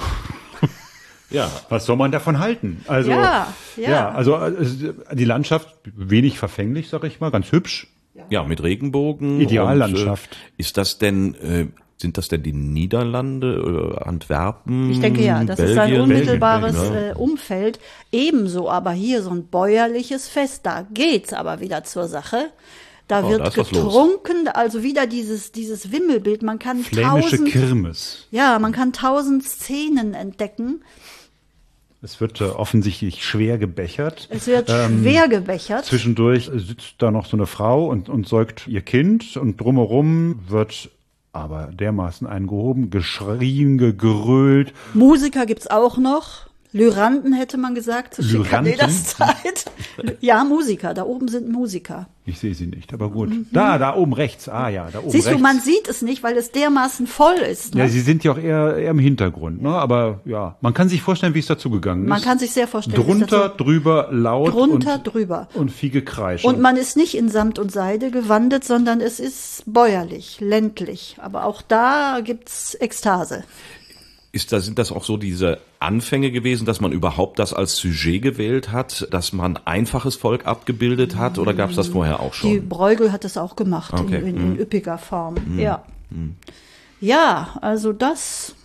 Ja. Was soll man davon halten? Also, ja, ja. ja also, also die Landschaft wenig verfänglich, sag ich mal, ganz hübsch. Ja, mit Regenbogen. Ideallandschaft. Und, äh, ist das denn äh, sind das denn die Niederlande oder Antwerpen? Ich denke ja, das Belgien, ist sein unmittelbares Belgien, ne? Umfeld. Ebenso aber hier so ein bäuerliches Fest, da geht's aber wieder zur Sache. Da oh, wird da getrunken, also wieder dieses, dieses Wimmelbild. Man kann Flämische tausend, Kirmes. Ja, man kann tausend Szenen entdecken. Es wird äh, offensichtlich schwer gebechert. Es wird ähm, schwer gebechert. Zwischendurch sitzt da noch so eine Frau und, und säugt ihr Kind und drumherum wird aber dermaßen eingehoben, geschrien, gegrölt. Musiker gibt's auch noch. Lyranten hätte man gesagt zur Schikanedas-Zeit. ja, Musiker. Da oben sind Musiker. Ich sehe sie nicht, aber gut. Mhm. Da, da oben rechts. Ah ja, da oben Siehst rechts. du, man sieht es nicht, weil es dermaßen voll ist. Ne? Ja, sie sind ja auch eher, eher im Hintergrund. Ne? Aber ja, man kann sich vorstellen, wie es dazu gegangen ist. Man kann sich sehr vorstellen. Drunter, drüber, laut. Drunter, und, drüber. Und viel Gekreisch. Und man ist nicht in Samt und Seide gewandet, sondern es ist bäuerlich, ländlich. Aber auch da gibt's Ekstase. Ist da, sind das auch so diese Anfänge gewesen, dass man überhaupt das als Sujet gewählt hat, dass man einfaches Volk abgebildet hat oder gab es das vorher auch schon? Die Bruegel hat es auch gemacht okay. in, in, in, hm. üppiger Form. Mhm. Ja. Mhm. Ja, also das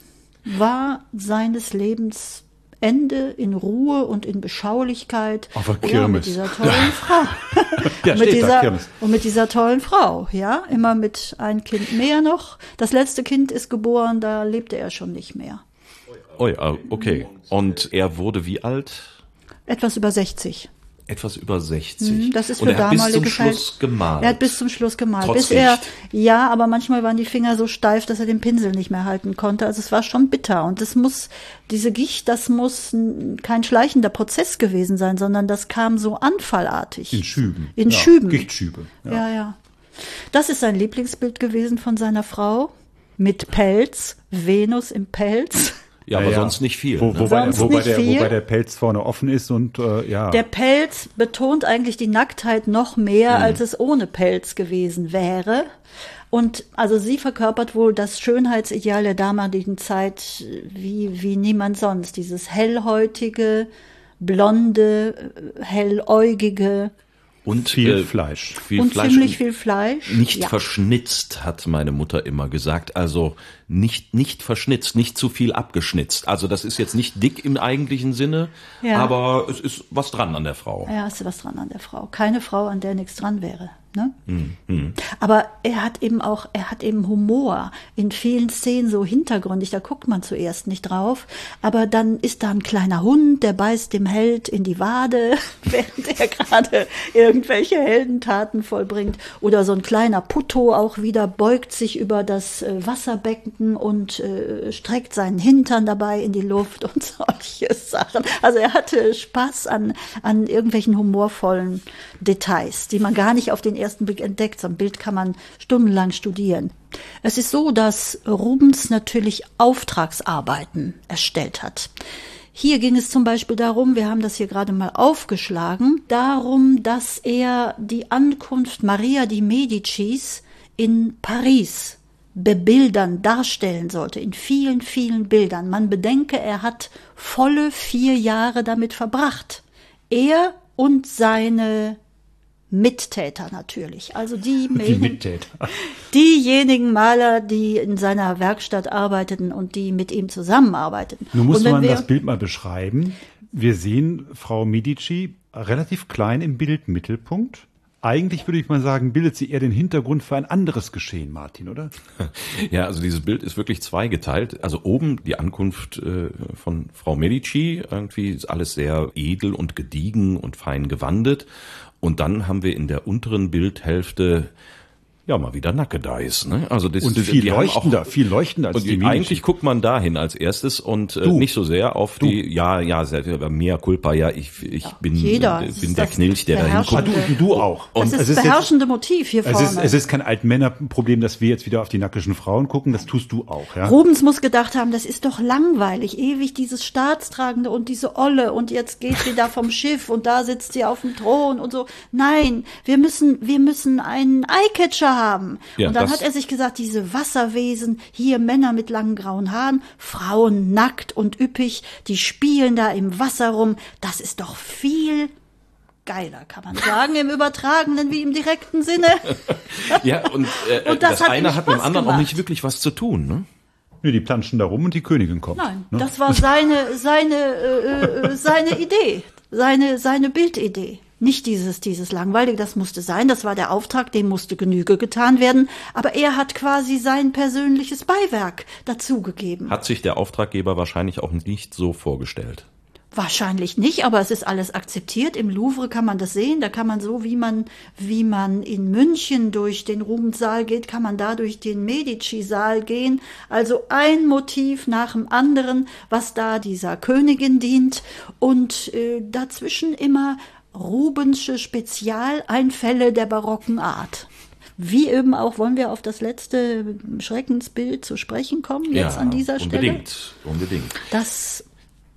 war seines Lebens Ende in Ruhe und in Beschaulichkeit. Auf der Kirmes. Ja, mit dieser tollen Frau. ja, mit dieser, und mit dieser tollen Frau, ja. Immer mit ein Kind mehr noch. Das letzte Kind ist geboren, da lebte er schon nicht mehr. Oh ja, okay. Und er wurde wie alt? Etwas über 60 etwas über 60. Mhm, das ist für und er hat bis zum Schluss gemalt. Er hat bis zum Schluss gemalt. Trotz bis er, ja, aber manchmal waren die Finger so steif, dass er den Pinsel nicht mehr halten konnte. Also es war schon bitter. Und es muss, diese Gicht, das muss kein schleichender Prozess gewesen sein, sondern das kam so anfallartig. In Schüben. In ja, Schüben. Gichtschübe. Ja. ja, ja. Das ist sein Lieblingsbild gewesen von seiner Frau. Mit Pelz. Venus im Pelz. Ja, aber ja, sonst nicht viel. Wo, ne? wobei, wobei, der, viel. wobei der Pelz vorne offen ist und äh, ja. Der Pelz betont eigentlich die Nacktheit noch mehr, mhm. als es ohne Pelz gewesen wäre. Und also sie verkörpert wohl das Schönheitsideal der damaligen Zeit wie, wie niemand sonst. Dieses hellhäutige, blonde, helläugige, und viel äh, Fleisch. Viel und Fleisch ziemlich viel Fleisch. Nicht ja. verschnitzt, hat meine Mutter immer gesagt. Also nicht, nicht verschnitzt, nicht zu viel abgeschnitzt. Also das ist jetzt nicht dick im eigentlichen Sinne, ja. aber es ist was dran an der Frau. Ja, es ist was dran an der Frau. Keine Frau, an der nichts dran wäre. Ne? Mhm. Aber er hat eben auch, er hat eben Humor in vielen Szenen so hintergründig, da guckt man zuerst nicht drauf, aber dann ist da ein kleiner Hund, der beißt dem Held in die Wade, während er gerade irgendwelche Heldentaten vollbringt. Oder so ein kleiner Putto auch wieder beugt sich über das äh, Wasserbecken und äh, streckt seinen Hintern dabei in die Luft und solche Sachen. Also er hatte Spaß an, an irgendwelchen humorvollen Details, die man gar nicht auf den ersten Blick entdeckt. So ein Bild kann man stundenlang studieren. Es ist so, dass Rubens natürlich Auftragsarbeiten erstellt hat. Hier ging es zum Beispiel darum, wir haben das hier gerade mal aufgeschlagen, darum, dass er die Ankunft Maria di Medicis in Paris bebildern, darstellen sollte, in vielen, vielen Bildern. Man bedenke, er hat volle vier Jahre damit verbracht. Er und seine Mittäter natürlich. Also die, die Mittäter. diejenigen Maler, die in seiner Werkstatt arbeiteten und die mit ihm zusammenarbeiteten. Nun muss man das Bild mal beschreiben. Wir sehen Frau Medici relativ klein im Bildmittelpunkt. Eigentlich würde ich mal sagen, bildet sie eher den Hintergrund für ein anderes Geschehen, Martin, oder? Ja, also dieses Bild ist wirklich zweigeteilt. Also oben die Ankunft äh, von Frau Medici, irgendwie ist alles sehr edel und gediegen und fein gewandet. Und dann haben wir in der unteren Bildhälfte ja mal wieder Nackedeis. Ne? Also das, und viel leuchtender, auch, viel leuchtender als die Medici. Eigentlich guckt man dahin als erstes und äh, nicht so sehr auf du. die, ja, ja, sehr, mehr Culpa, ja, ich, ich ja, bin, jeder. Äh, bin der Knilch, der da hinguckt. Du, du auch. Und das ist das beherrschende jetzt, Motiv hier vorne. Es ist, es ist kein Altmännerproblem, dass wir jetzt wieder auf die nackischen Frauen gucken, das tust du auch. Ja? Rubens muss gedacht haben, das ist doch langweilig, ewig dieses Staatstragende und diese Olle und jetzt geht sie da vom Schiff und da sitzt sie auf dem Thron und so. Nein, wir müssen, wir müssen einen Eyecatcher haben. Ja, und dann hat er sich gesagt, diese Wasserwesen, hier Männer mit langen grauen Haaren, Frauen nackt und üppig, die spielen da im Wasser rum, das ist doch viel geiler, kann man sagen, im übertragenen wie im direkten Sinne. ja, und, äh, und das, das eine hat mit dem anderen gemacht. auch nicht wirklich was zu tun, ne? Nee, die planschen da rum und die Königin kommt. Nein, ne? das war seine, seine, äh, äh, seine Idee, seine, seine Bildidee. Nicht dieses, dieses langweilige, das musste sein, das war der Auftrag, dem musste Genüge getan werden, aber er hat quasi sein persönliches Beiwerk dazugegeben. Hat sich der Auftraggeber wahrscheinlich auch nicht so vorgestellt. Wahrscheinlich nicht, aber es ist alles akzeptiert. Im Louvre kann man das sehen. Da kann man so, wie man, wie man in München durch den Rubenssaal geht, kann man da durch den Medici-Saal gehen. Also ein Motiv nach dem anderen, was da dieser Königin dient und äh, dazwischen immer Rubensche Spezialeinfälle der barocken Art. Wie eben auch wollen wir auf das letzte Schreckensbild zu sprechen kommen, jetzt ja, an dieser unbedingt, Stelle. Unbedingt, unbedingt. Das,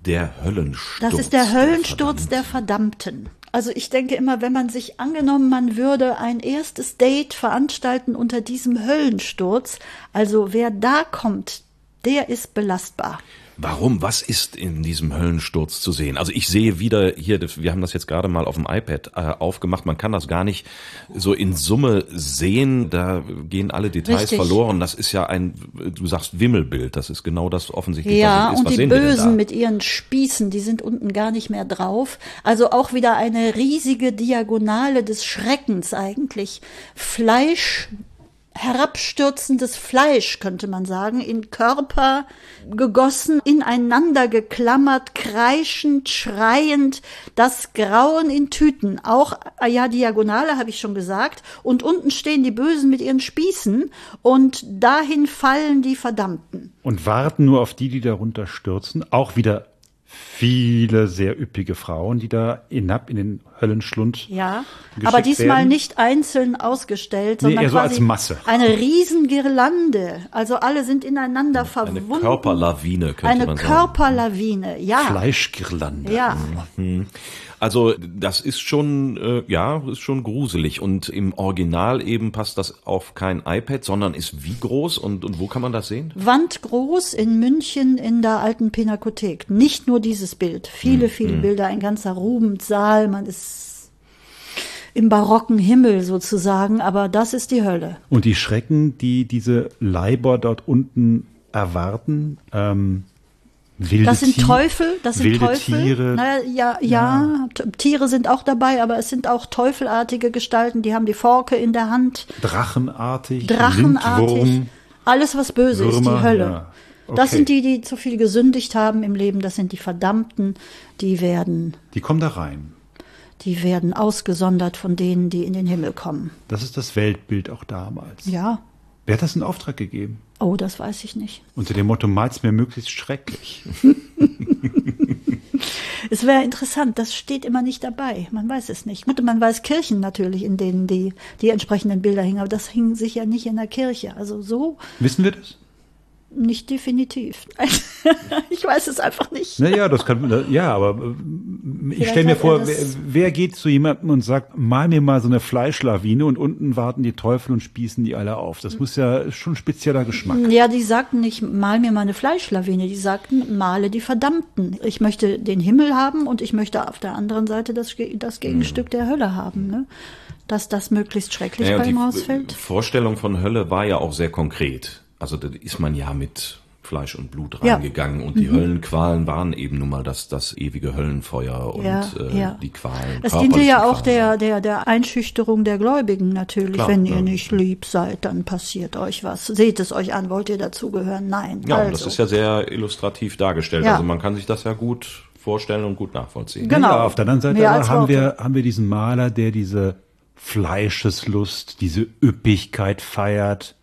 der Höllensturz. Das ist der Höllensturz der Verdammten. Der Verdammten. Also ich denke immer, wenn man sich angenommen, man würde ein erstes Date veranstalten unter diesem Höllensturz, also wer da kommt, der ist belastbar. Warum? Was ist in diesem Höllensturz zu sehen? Also ich sehe wieder hier, wir haben das jetzt gerade mal auf dem iPad äh, aufgemacht, man kann das gar nicht so in Summe sehen, da gehen alle Details Richtig. verloren. Das ist ja ein, du sagst Wimmelbild, das ist genau das offensichtlich, ja, was ist. und die Bösen mit ihren Spießen, die sind unten gar nicht mehr drauf. Also auch wieder eine riesige Diagonale des Schreckens eigentlich. Fleisch herabstürzendes Fleisch, könnte man sagen, in Körper gegossen, ineinander geklammert, kreischend, schreiend, das Grauen in Tüten. Auch, ah ja, Diagonale habe ich schon gesagt. Und unten stehen die Bösen mit ihren Spießen und dahin fallen die Verdammten. Und warten nur auf die, die darunter stürzen. Auch wieder viele sehr üppige Frauen, die da hinab in den Höllenschlund. Ja, aber diesmal werden. nicht einzeln ausgestellt, sondern nee, eher so als Masse. eine Riesengirlande. Also alle sind ineinander verwunden. Eine Körperlawine könnte eine man sagen. Eine Körperlawine, ja. Fleischgirlande. Ja. Mhm. Also das ist schon, äh, ja, ist schon gruselig. Und im Original eben passt das auf kein iPad, sondern ist wie groß und, und wo kann man das sehen? Wandgroß in München in der alten Pinakothek. Nicht nur dieses Bild, viele, hm, viele hm. Bilder, ein ganzer Rubenssaal, man ist im barocken Himmel sozusagen, aber das ist die Hölle. Und die Schrecken, die diese Leiber dort unten erwarten, ähm, Wilde das sind Teufel, das sind wilde Teufel. Tiere. Naja, ja, ja, ja, Tiere sind auch dabei, aber es sind auch teufelartige Gestalten, die haben die Forke in der Hand. Drachenartig, Drachenartig. Lindwurm, alles, was böse Würmer, ist, die Hölle. Ja. Okay. Das sind die, die zu viel gesündigt haben im Leben, das sind die Verdammten, die werden. Die kommen da rein. Die werden ausgesondert von denen, die in den Himmel kommen. Das ist das Weltbild auch damals. Ja. Wer hat das in Auftrag gegeben? Oh, das weiß ich nicht. Unter dem Motto, mal's mir möglichst schrecklich. es wäre interessant, das steht immer nicht dabei. Man weiß es nicht. Man weiß Kirchen natürlich, in denen die, die entsprechenden Bilder hingen, aber das hing sicher nicht in der Kirche. Also so. Wissen wir das? Nicht definitiv. ich weiß es einfach nicht. Naja, das kann, ja, aber äh, ich stelle mir vor, wer, wer, geht zu jemandem und sagt, mal mir mal so eine Fleischlawine und unten warten die Teufel und spießen die alle auf. Das muss ja schon spezieller Geschmack. Ja, die sagten nicht, mal mir mal eine Fleischlawine, die sagten, male die Verdammten. Ich möchte den Himmel haben und ich möchte auf der anderen Seite das, das Gegenstück der Hölle haben. Ne? Dass das möglichst schrecklich naja, bei ihm rausfällt. Die Vorstellung von Hölle war ja auch sehr konkret. Also da ist man ja mit Fleisch und Blut reingegangen ja. und die mhm. Höllenqualen waren eben nun mal das, das ewige Höllenfeuer und ja, äh, ja. die Qualen. Es diente ja auch der, der, der Einschüchterung der Gläubigen natürlich. Klar, Wenn ihr nicht lieb seid, dann passiert euch was. Seht es euch an, wollt ihr dazugehören? Nein. Ja, also. das ist ja sehr illustrativ dargestellt. Also man kann sich das ja gut vorstellen und gut nachvollziehen. Genau. Ja, auf der anderen Seite haben wir, haben wir diesen Maler, der diese Fleischeslust, diese Üppigkeit feiert.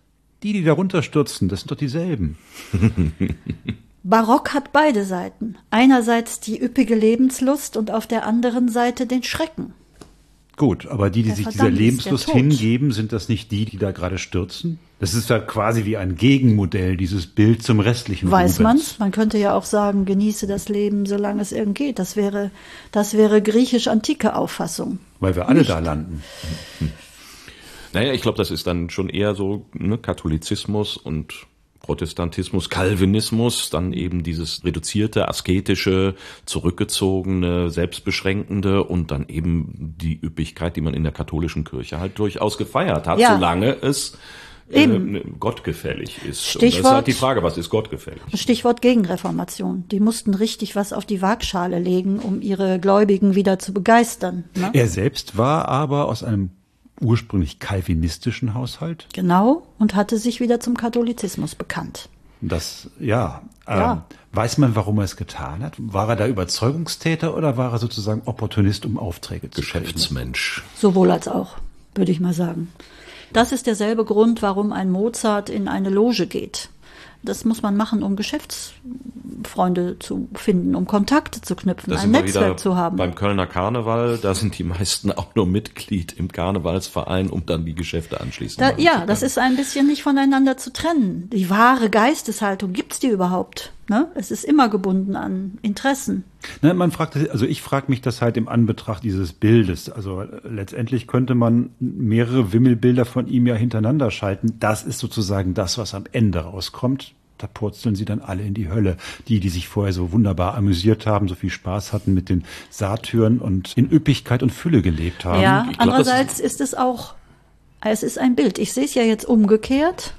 Die, die darunter stürzen, das sind doch dieselben. Barock hat beide Seiten. Einerseits die üppige Lebenslust und auf der anderen Seite den Schrecken. Gut, aber die, die sich dieser Lebenslust hingeben, sind das nicht die, die da gerade stürzen? Das ist ja quasi wie ein Gegenmodell, dieses Bild zum restlichen Weiß man? Man könnte ja auch sagen, genieße das Leben, solange es irgend geht. Das wäre, das wäre griechisch-antike Auffassung. Weil wir alle nicht. da landen. Naja, ich glaube, das ist dann schon eher so ne, Katholizismus und Protestantismus, Calvinismus, dann eben dieses reduzierte, asketische, zurückgezogene, selbstbeschränkende und dann eben die Üppigkeit, die man in der katholischen Kirche halt durchaus gefeiert hat, ja. solange es äh, Eben. gottgefällig ist. Stichwort, und das ist halt die Frage, was ist gottgefällig? Stichwort Gegenreformation. Die mussten richtig was auf die Waagschale legen, um ihre Gläubigen wieder zu begeistern. Ne? Er selbst war aber aus einem ursprünglich kalvinistischen Haushalt. Genau, und hatte sich wieder zum Katholizismus bekannt. Das, ja. ja. Ähm, weiß man, warum er es getan hat? War er da Überzeugungstäter oder war er sozusagen Opportunist, um Aufträge zu Geschäftsmensch. Kriegen? Sowohl als auch, würde ich mal sagen. Das ist derselbe Grund, warum ein Mozart in eine Loge geht. Das muss man machen, um Geschäftsfreunde zu finden, um Kontakte zu knüpfen, das ein Netzwerk zu haben. Beim Kölner Karneval, da sind die meisten auch nur Mitglied im Karnevalsverein, um dann die Geschäfte anschließend da, Ja, das ist ein bisschen nicht voneinander zu trennen. Die wahre Geisteshaltung, gibt's die überhaupt? Ne? Es ist immer gebunden an Interessen. Ne, man fragt, also ich frage mich das halt im Anbetracht dieses Bildes. Also letztendlich könnte man mehrere Wimmelbilder von ihm ja hintereinander schalten. Das ist sozusagen das, was am Ende rauskommt. Da purzeln sie dann alle in die Hölle. Die, die sich vorher so wunderbar amüsiert haben, so viel Spaß hatten mit den Satyren und in Üppigkeit und Fülle gelebt haben. Ja, glaub, andererseits ist es auch, es ist ein Bild. Ich sehe es ja jetzt umgekehrt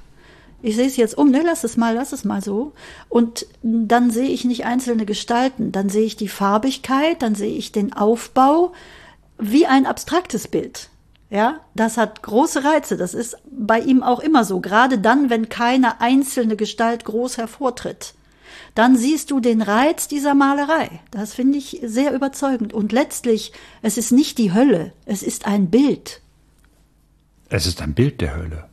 ich sehe es jetzt um, ne, lass es mal, lass es mal so. Und dann sehe ich nicht einzelne Gestalten, dann sehe ich die Farbigkeit, dann sehe ich den Aufbau wie ein abstraktes Bild. Ja, das hat große Reize. Das ist bei ihm auch immer so. Gerade dann, wenn keine einzelne Gestalt groß hervortritt. Dann siehst du den Reiz dieser Malerei. Das finde ich sehr überzeugend. Und letztlich, es ist nicht die Hölle. Es ist ein Bild. Es ist ein Bild der Hölle.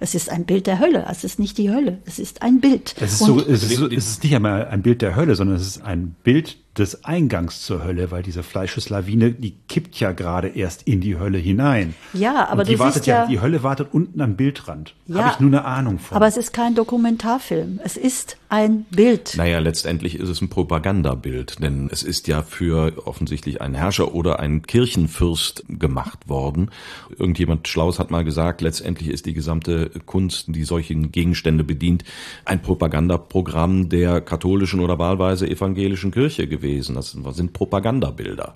Es ist ein Bild der Hölle. Es ist nicht die Hölle. Es ist ein Bild. Es ist, so, es ist, so, es ist nicht einmal ein Bild der Hölle, sondern es ist ein Bild des Eingangs zur Hölle, weil diese Fleischeslawine, die kippt ja gerade erst in die Hölle hinein. Ja, aber Und die du wartet ja, ja, die Hölle wartet unten am Bildrand. Ja, Habe ich nur eine Ahnung von. Aber es ist kein Dokumentarfilm. Es ist ein Bild. Naja, letztendlich ist es ein Propagandabild, denn es ist ja für offensichtlich einen Herrscher oder einen Kirchenfürst gemacht worden. Irgendjemand Schlaus hat mal gesagt, letztendlich ist die gesamte Kunst, die solchen Gegenstände bedient, ein Propagandaprogramm der katholischen oder wahlweise evangelischen Kirche gewesen gewesen. Das sind Propagandabilder.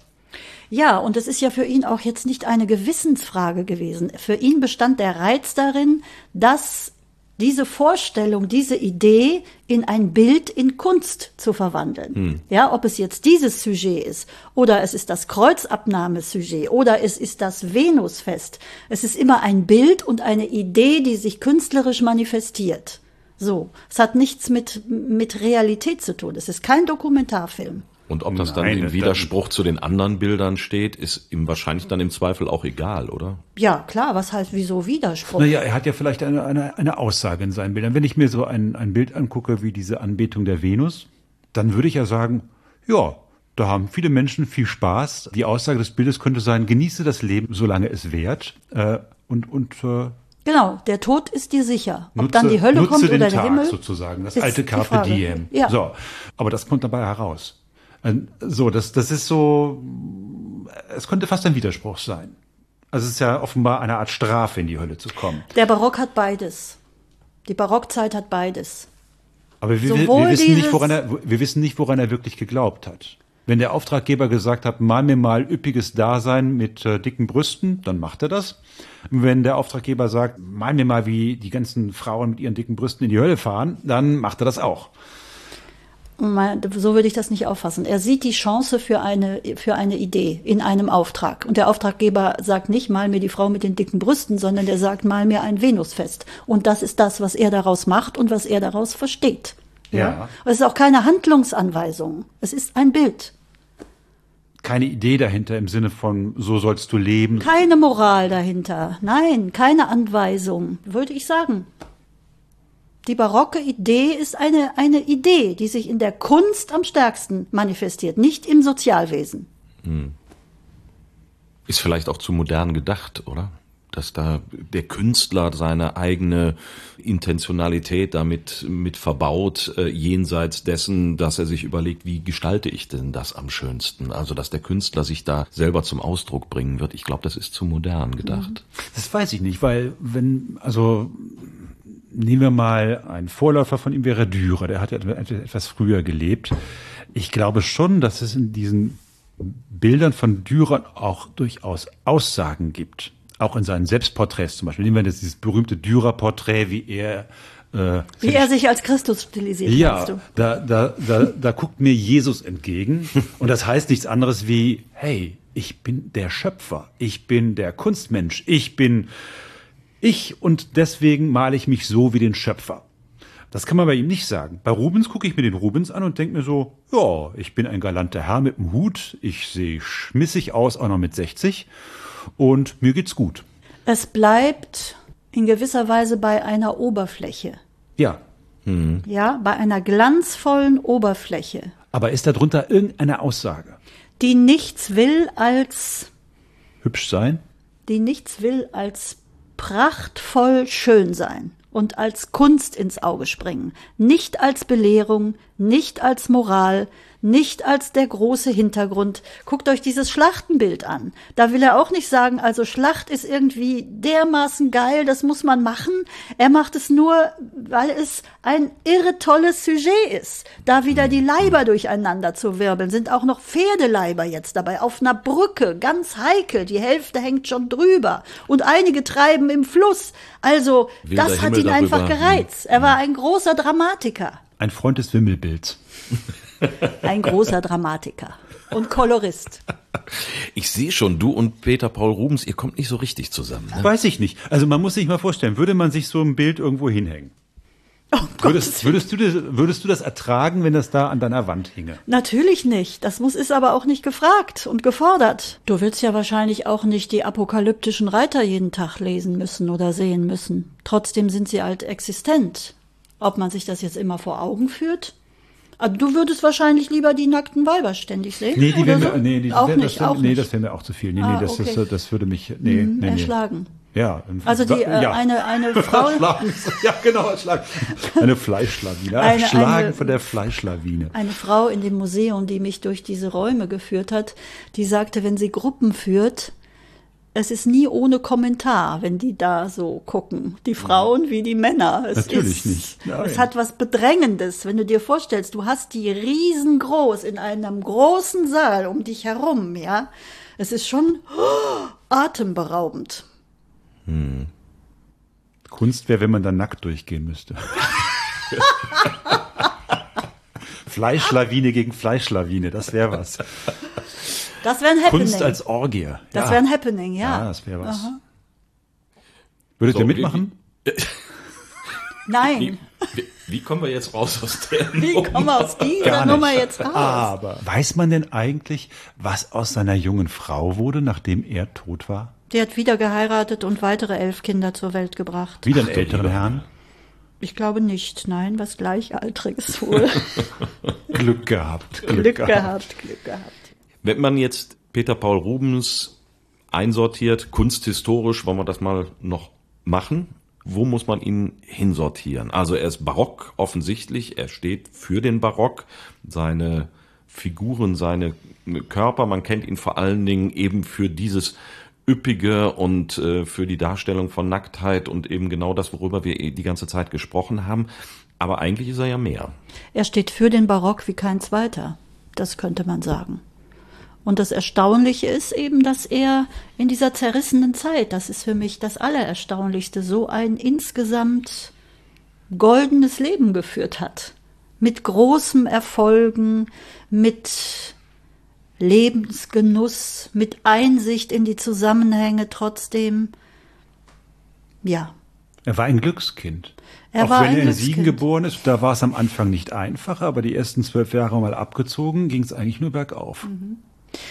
Ja, und es ist ja für ihn auch jetzt nicht eine Gewissensfrage gewesen. Für ihn bestand der Reiz darin, dass diese Vorstellung, diese Idee in ein Bild in Kunst zu verwandeln. Hm. Ja, ob es jetzt dieses Sujet ist oder es ist das Kreuzabnahmesujet oder es ist das Venusfest. Es ist immer ein Bild und eine Idee, die sich künstlerisch manifestiert. So. Es hat nichts mit, mit Realität zu tun. Es ist kein Dokumentarfilm. Und ob das dann Nein, im Widerspruch zu den anderen Bildern steht, ist ihm wahrscheinlich dann im Zweifel auch egal, oder? Ja, klar, was heißt wieso Widerspruch? Naja, er hat ja vielleicht eine, eine, eine Aussage in seinen Bildern. Wenn ich mir so ein, ein Bild angucke wie diese Anbetung der Venus, dann würde ich ja sagen, ja, da haben viele Menschen viel Spaß. Die Aussage des Bildes könnte sein, genieße das Leben, solange es währt. Äh, und und äh, Genau, der Tod ist dir sicher. Ob nutze, dann die Hölle kommt oder der Tag, Himmel. sozusagen, das alte Carpe Diem. Ja. So, aber das kommt dabei heraus. So, das, das ist so, es könnte fast ein Widerspruch sein. Also es ist ja offenbar eine Art Strafe, in die Hölle zu kommen. Der Barock hat beides. Die Barockzeit hat beides. Aber wir, wir, wissen nicht, woran er, wir wissen nicht, woran er wirklich geglaubt hat. Wenn der Auftraggeber gesagt hat, mal mir mal üppiges Dasein mit äh, dicken Brüsten, dann macht er das. Wenn der Auftraggeber sagt, mal mir mal, wie die ganzen Frauen mit ihren dicken Brüsten in die Hölle fahren, dann macht er das auch. So würde ich das nicht auffassen. Er sieht die Chance für eine, für eine Idee in einem Auftrag. Und der Auftraggeber sagt nicht, mal mir die Frau mit den dicken Brüsten, sondern der sagt, mal mir ein Venusfest. Und das ist das, was er daraus macht und was er daraus versteht. Ja. ja. Es ist auch keine Handlungsanweisung. Es ist ein Bild. Keine Idee dahinter im Sinne von, so sollst du leben. Keine Moral dahinter. Nein, keine Anweisung, würde ich sagen. Die barocke Idee ist eine, eine Idee, die sich in der Kunst am stärksten manifestiert, nicht im Sozialwesen. Hm. Ist vielleicht auch zu modern gedacht, oder? Dass da der Künstler seine eigene Intentionalität damit mit verbaut, äh, jenseits dessen, dass er sich überlegt, wie gestalte ich denn das am schönsten? Also, dass der Künstler sich da selber zum Ausdruck bringen wird. Ich glaube, das ist zu modern gedacht. Das weiß ich nicht, weil wenn, also nehmen wir mal einen Vorläufer von ihm wäre Dürer, der hat ja etwas früher gelebt. Ich glaube schon, dass es in diesen Bildern von Dürer auch durchaus Aussagen gibt. Auch in seinen Selbstporträts zum Beispiel. Nehmen wir das, dieses berühmte Dürer-Porträt, wie er äh, wie er sich als Christus stilisiert. Ja, da, da, da, da guckt mir Jesus entgegen und das heißt nichts anderes wie, hey, ich bin der Schöpfer, ich bin der Kunstmensch, ich bin ich und deswegen male ich mich so wie den Schöpfer. Das kann man bei ihm nicht sagen. Bei Rubens gucke ich mir den Rubens an und denke mir so, ja, ich bin ein galanter Herr mit dem Hut, ich sehe schmissig aus, auch noch mit 60 und mir geht's gut. Es bleibt in gewisser Weise bei einer Oberfläche. Ja. Hm. Ja, bei einer glanzvollen Oberfläche. Aber ist darunter irgendeine Aussage? Die nichts will als hübsch sein? Die nichts will als prachtvoll schön sein und als Kunst ins Auge springen, nicht als Belehrung, nicht als Moral, nicht als der große Hintergrund. Guckt euch dieses Schlachtenbild an. Da will er auch nicht sagen, also Schlacht ist irgendwie dermaßen geil, das muss man machen. Er macht es nur, weil es ein irre tolles Sujet ist. Da wieder die Leiber durcheinander zu wirbeln, sind auch noch Pferdeleiber jetzt dabei, auf einer Brücke, ganz heikel, die Hälfte hängt schon drüber und einige treiben im Fluss. Also, Wilder das hat Himmel ihn darüber. einfach gereizt. Er war ein großer Dramatiker. Ein Freund des Wimmelbilds. Ein großer Dramatiker und Kolorist. Ich sehe schon, du und Peter Paul Rubens, ihr kommt nicht so richtig zusammen. Ne? Weiß ich nicht. Also man muss sich mal vorstellen, würde man sich so ein Bild irgendwo hinhängen? Oh würdest, würdest, du das, würdest du das ertragen, wenn das da an deiner Wand hinge? Natürlich nicht. Das muss ist aber auch nicht gefragt und gefordert. Du willst ja wahrscheinlich auch nicht die apokalyptischen Reiter jeden Tag lesen müssen oder sehen müssen. Trotzdem sind sie halt existent. Ob man sich das jetzt immer vor Augen führt? Aber du würdest wahrscheinlich lieber die nackten Weiber ständig sehen? Nee, die wären so? mir, nee, die, auch wär, nicht, das, auch nee, das wäre mir auch zu viel. Nee, ah, nee, das, okay. ist, das würde mich, nee, mhm, nee, erschlagen. Ja. Also die, äh, ja. eine, eine Frau. ja, genau, erschlagen. Eine Fleischlawine. Eine, erschlagen eine, von der Fleischlawine. Eine Frau in dem Museum, die mich durch diese Räume geführt hat, die sagte, wenn sie Gruppen führt, es ist nie ohne Kommentar, wenn die da so gucken. Die Frauen wie die Männer. Es Natürlich ist, nicht. Nein. Es hat was Bedrängendes, wenn du dir vorstellst, du hast die riesengroß in einem großen Saal um dich herum, ja. Es ist schon oh, atemberaubend. Hm. Kunst wäre, wenn man da nackt durchgehen müsste. Fleischlawine gegen Fleischlawine, das wäre was. Das wäre ein Happening. Kunst als Orgie. Das ja. wäre ein Happening, ja. Ja, das wäre was. Aha. Würdet so, ihr mitmachen? Nein. Wie, wie, wie, kommen wir jetzt raus aus der Nummer? Wie kommen wir aus dieser Nummer jetzt raus? Aber weiß man denn eigentlich, was aus seiner jungen Frau wurde, nachdem er tot war? Die hat wieder geheiratet und weitere elf Kinder zur Welt gebracht. Wieder einen älteren Herrn? Ich glaube nicht, nein, was Gleichaltriges wohl. Glück gehabt. Glück, Glück gehabt. gehabt, Glück gehabt. Wenn man jetzt Peter Paul Rubens einsortiert, kunsthistorisch, wollen wir das mal noch machen? Wo muss man ihn hinsortieren? Also er ist barock offensichtlich, er steht für den Barock, seine Figuren, seine Körper, man kennt ihn vor allen Dingen eben für dieses üppige und äh, für die Darstellung von Nacktheit und eben genau das, worüber wir die ganze Zeit gesprochen haben. Aber eigentlich ist er ja mehr. Er steht für den Barock wie kein zweiter. Das könnte man sagen. Und das Erstaunliche ist eben, dass er in dieser zerrissenen Zeit, das ist für mich das Allererstaunlichste, so ein insgesamt goldenes Leben geführt hat. Mit großem Erfolgen, mit Lebensgenuss, mit Einsicht in die Zusammenhänge trotzdem. Ja. Er war ein Glückskind. Er Auch war wenn ein er in Glückskind. Siegen geboren ist, da war es am Anfang nicht einfach, aber die ersten zwölf Jahre mal abgezogen, ging es eigentlich nur bergauf.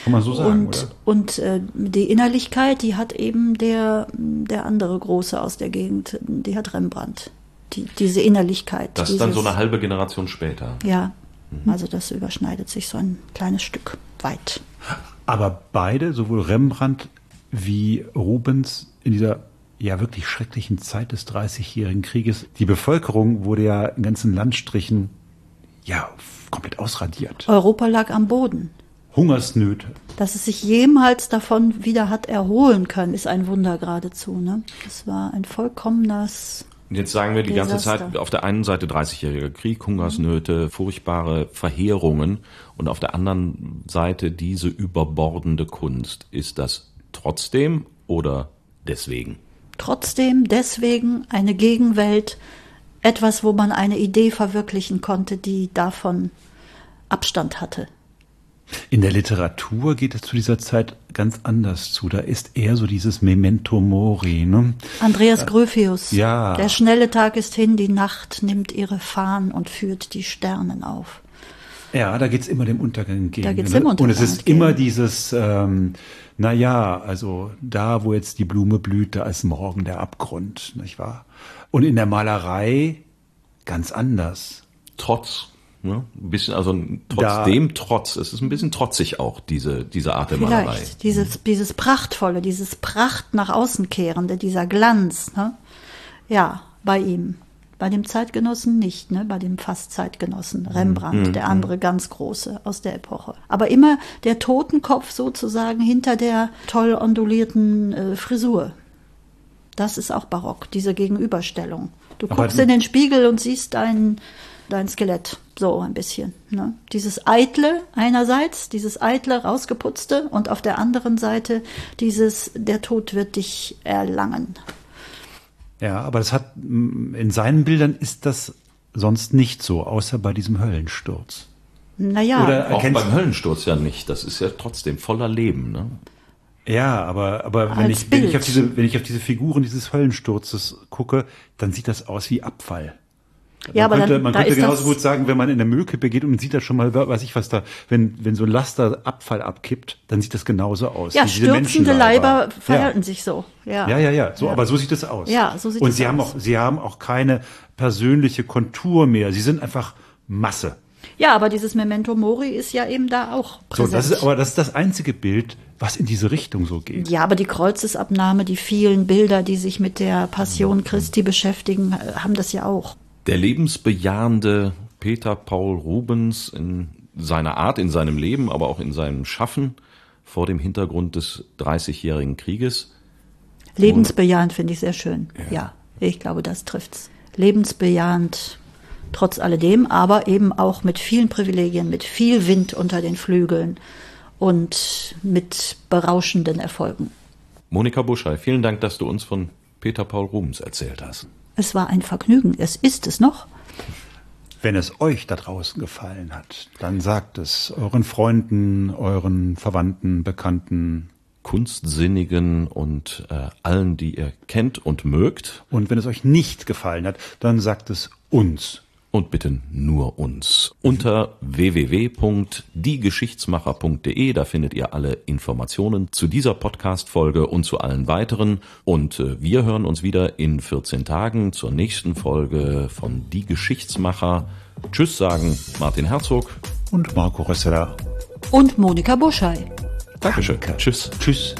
Kann man so sagen, und oder? und äh, die Innerlichkeit, die hat eben der, der andere Große aus der Gegend, die hat Rembrandt. Die, diese Innerlichkeit. Das ist dann so eine halbe Generation später. Ja, also das überschneidet sich so ein kleines Stück weit. Aber beide, sowohl Rembrandt wie Rubens, in dieser ja wirklich schrecklichen Zeit des Dreißigjährigen Krieges, die Bevölkerung wurde ja in ganzen Landstrichen ja komplett ausradiert. Europa lag am Boden. Hungersnöte. Dass es sich jemals davon wieder hat erholen können, ist ein Wunder geradezu. Ne? Das war ein vollkommenes. Und Jetzt sagen wir die ganze Desaster. Zeit auf der einen Seite 30-jähriger Krieg, Hungersnöte, furchtbare Verheerungen und auf der anderen Seite diese überbordende Kunst. Ist das trotzdem oder deswegen? Trotzdem deswegen eine Gegenwelt, etwas, wo man eine Idee verwirklichen konnte, die davon Abstand hatte. In der Literatur geht es zu dieser Zeit ganz anders zu. Da ist eher so dieses Memento Mori. Ne? Andreas Gröfius. ja. Der schnelle Tag ist hin, die Nacht nimmt ihre Fahnen und führt die Sternen auf. Ja, da geht's immer dem Untergang entgegen. Da geht's ne? dem Untergang Und es ist entgegen. immer dieses, ähm, na ja, also da, wo jetzt die Blume blüht, da ist morgen der Abgrund, nicht wahr? Und in der Malerei ganz anders. Trotz. Ne? Ein bisschen, also trotzdem trotz. Es ist ein bisschen trotzig auch, diese, diese Art der Malerei. Vielleicht dieses, dieses Prachtvolle, dieses Pracht nach außen kehrende, dieser Glanz. Ne? Ja, bei ihm. Bei dem Zeitgenossen nicht, ne? bei dem fast Zeitgenossen. Rembrandt, der andere ganz große aus der Epoche. Aber immer der Totenkopf sozusagen hinter der toll ondulierten äh, Frisur. Das ist auch barock, diese Gegenüberstellung. Du Aber guckst in den Spiegel und siehst dein, dein Skelett, so ein bisschen. Ne? Dieses Eitle einerseits, dieses Eitle rausgeputzte und auf der anderen Seite dieses, der Tod wird dich erlangen. Ja, aber das hat, mm, in seinen Bildern ist das sonst nicht so, außer bei diesem Höllensturz. Naja, Oder- Auch beim Höllensturz ja nicht. Das ist ja trotzdem voller Leben. Ne? Ja, aber, aber wenn, ich, wenn, ich auf diese, wenn ich auf diese Figuren dieses Höllensturzes gucke, dann sieht das aus wie Abfall. Ja, aber man könnte, dann, man da könnte genauso das, gut sagen, wenn man in der Müllkippe geht und man sieht da schon mal, weiß ich was da, wenn, wenn so ein Laster Abfall abkippt, dann sieht das genauso aus. ja, stürzende. Leiber verhalten sich so. Ja, Ja, ja, ja, so, aber so sieht es aus. Ja, so sieht und es sie haben aus. auch, sie haben auch keine persönliche Kontur mehr. Sie sind einfach Masse. ja, aber dieses Memento Mori ist ja eben da auch So, präsent. das ist, aber das ist das einzige Bild, was in diese Richtung so geht. Ja, aber die Kreuzesabnahme, die vielen Bilder, die sich mit der Passion Christi beschäftigen, äh, haben das ja auch. Der lebensbejahende Peter Paul Rubens in seiner Art, in seinem Leben, aber auch in seinem Schaffen vor dem Hintergrund des Dreißigjährigen Krieges. Lebensbejahend finde ich sehr schön. Ja. ich glaube, das trifft's. Lebensbejahend trotz alledem, aber eben auch mit vielen Privilegien, mit viel Wind unter den Flügeln und mit berauschenden Erfolgen. Monika Buschei, vielen Dank, dass du uns von Peter Paul Rubens erzählt hast. Es war ein Vergnügen. Es ist es noch. Wenn es euch da draußen gefallen hat, dann sagt es euren Freunden, euren Verwandten, Bekannten. Kunstsinnigen und äh, allen, die ihr kennt und mögt. Und wenn es euch nicht gefallen hat, dann sagt es uns. Und bitte nur uns. Unter www.diegeschichtsmacher.de, da findet ihr alle Informationen zu dieser Podcast-Folge und zu allen weiteren. Und äh, wir hören uns wieder in 14 Tagen zur nächsten Folge von Die Geschichtsmacher. Tschüss sagen Martin Herzog. Und Marco Rösseler. Und Monika Buschei. Dankeschön. Tschüss. Tschüss.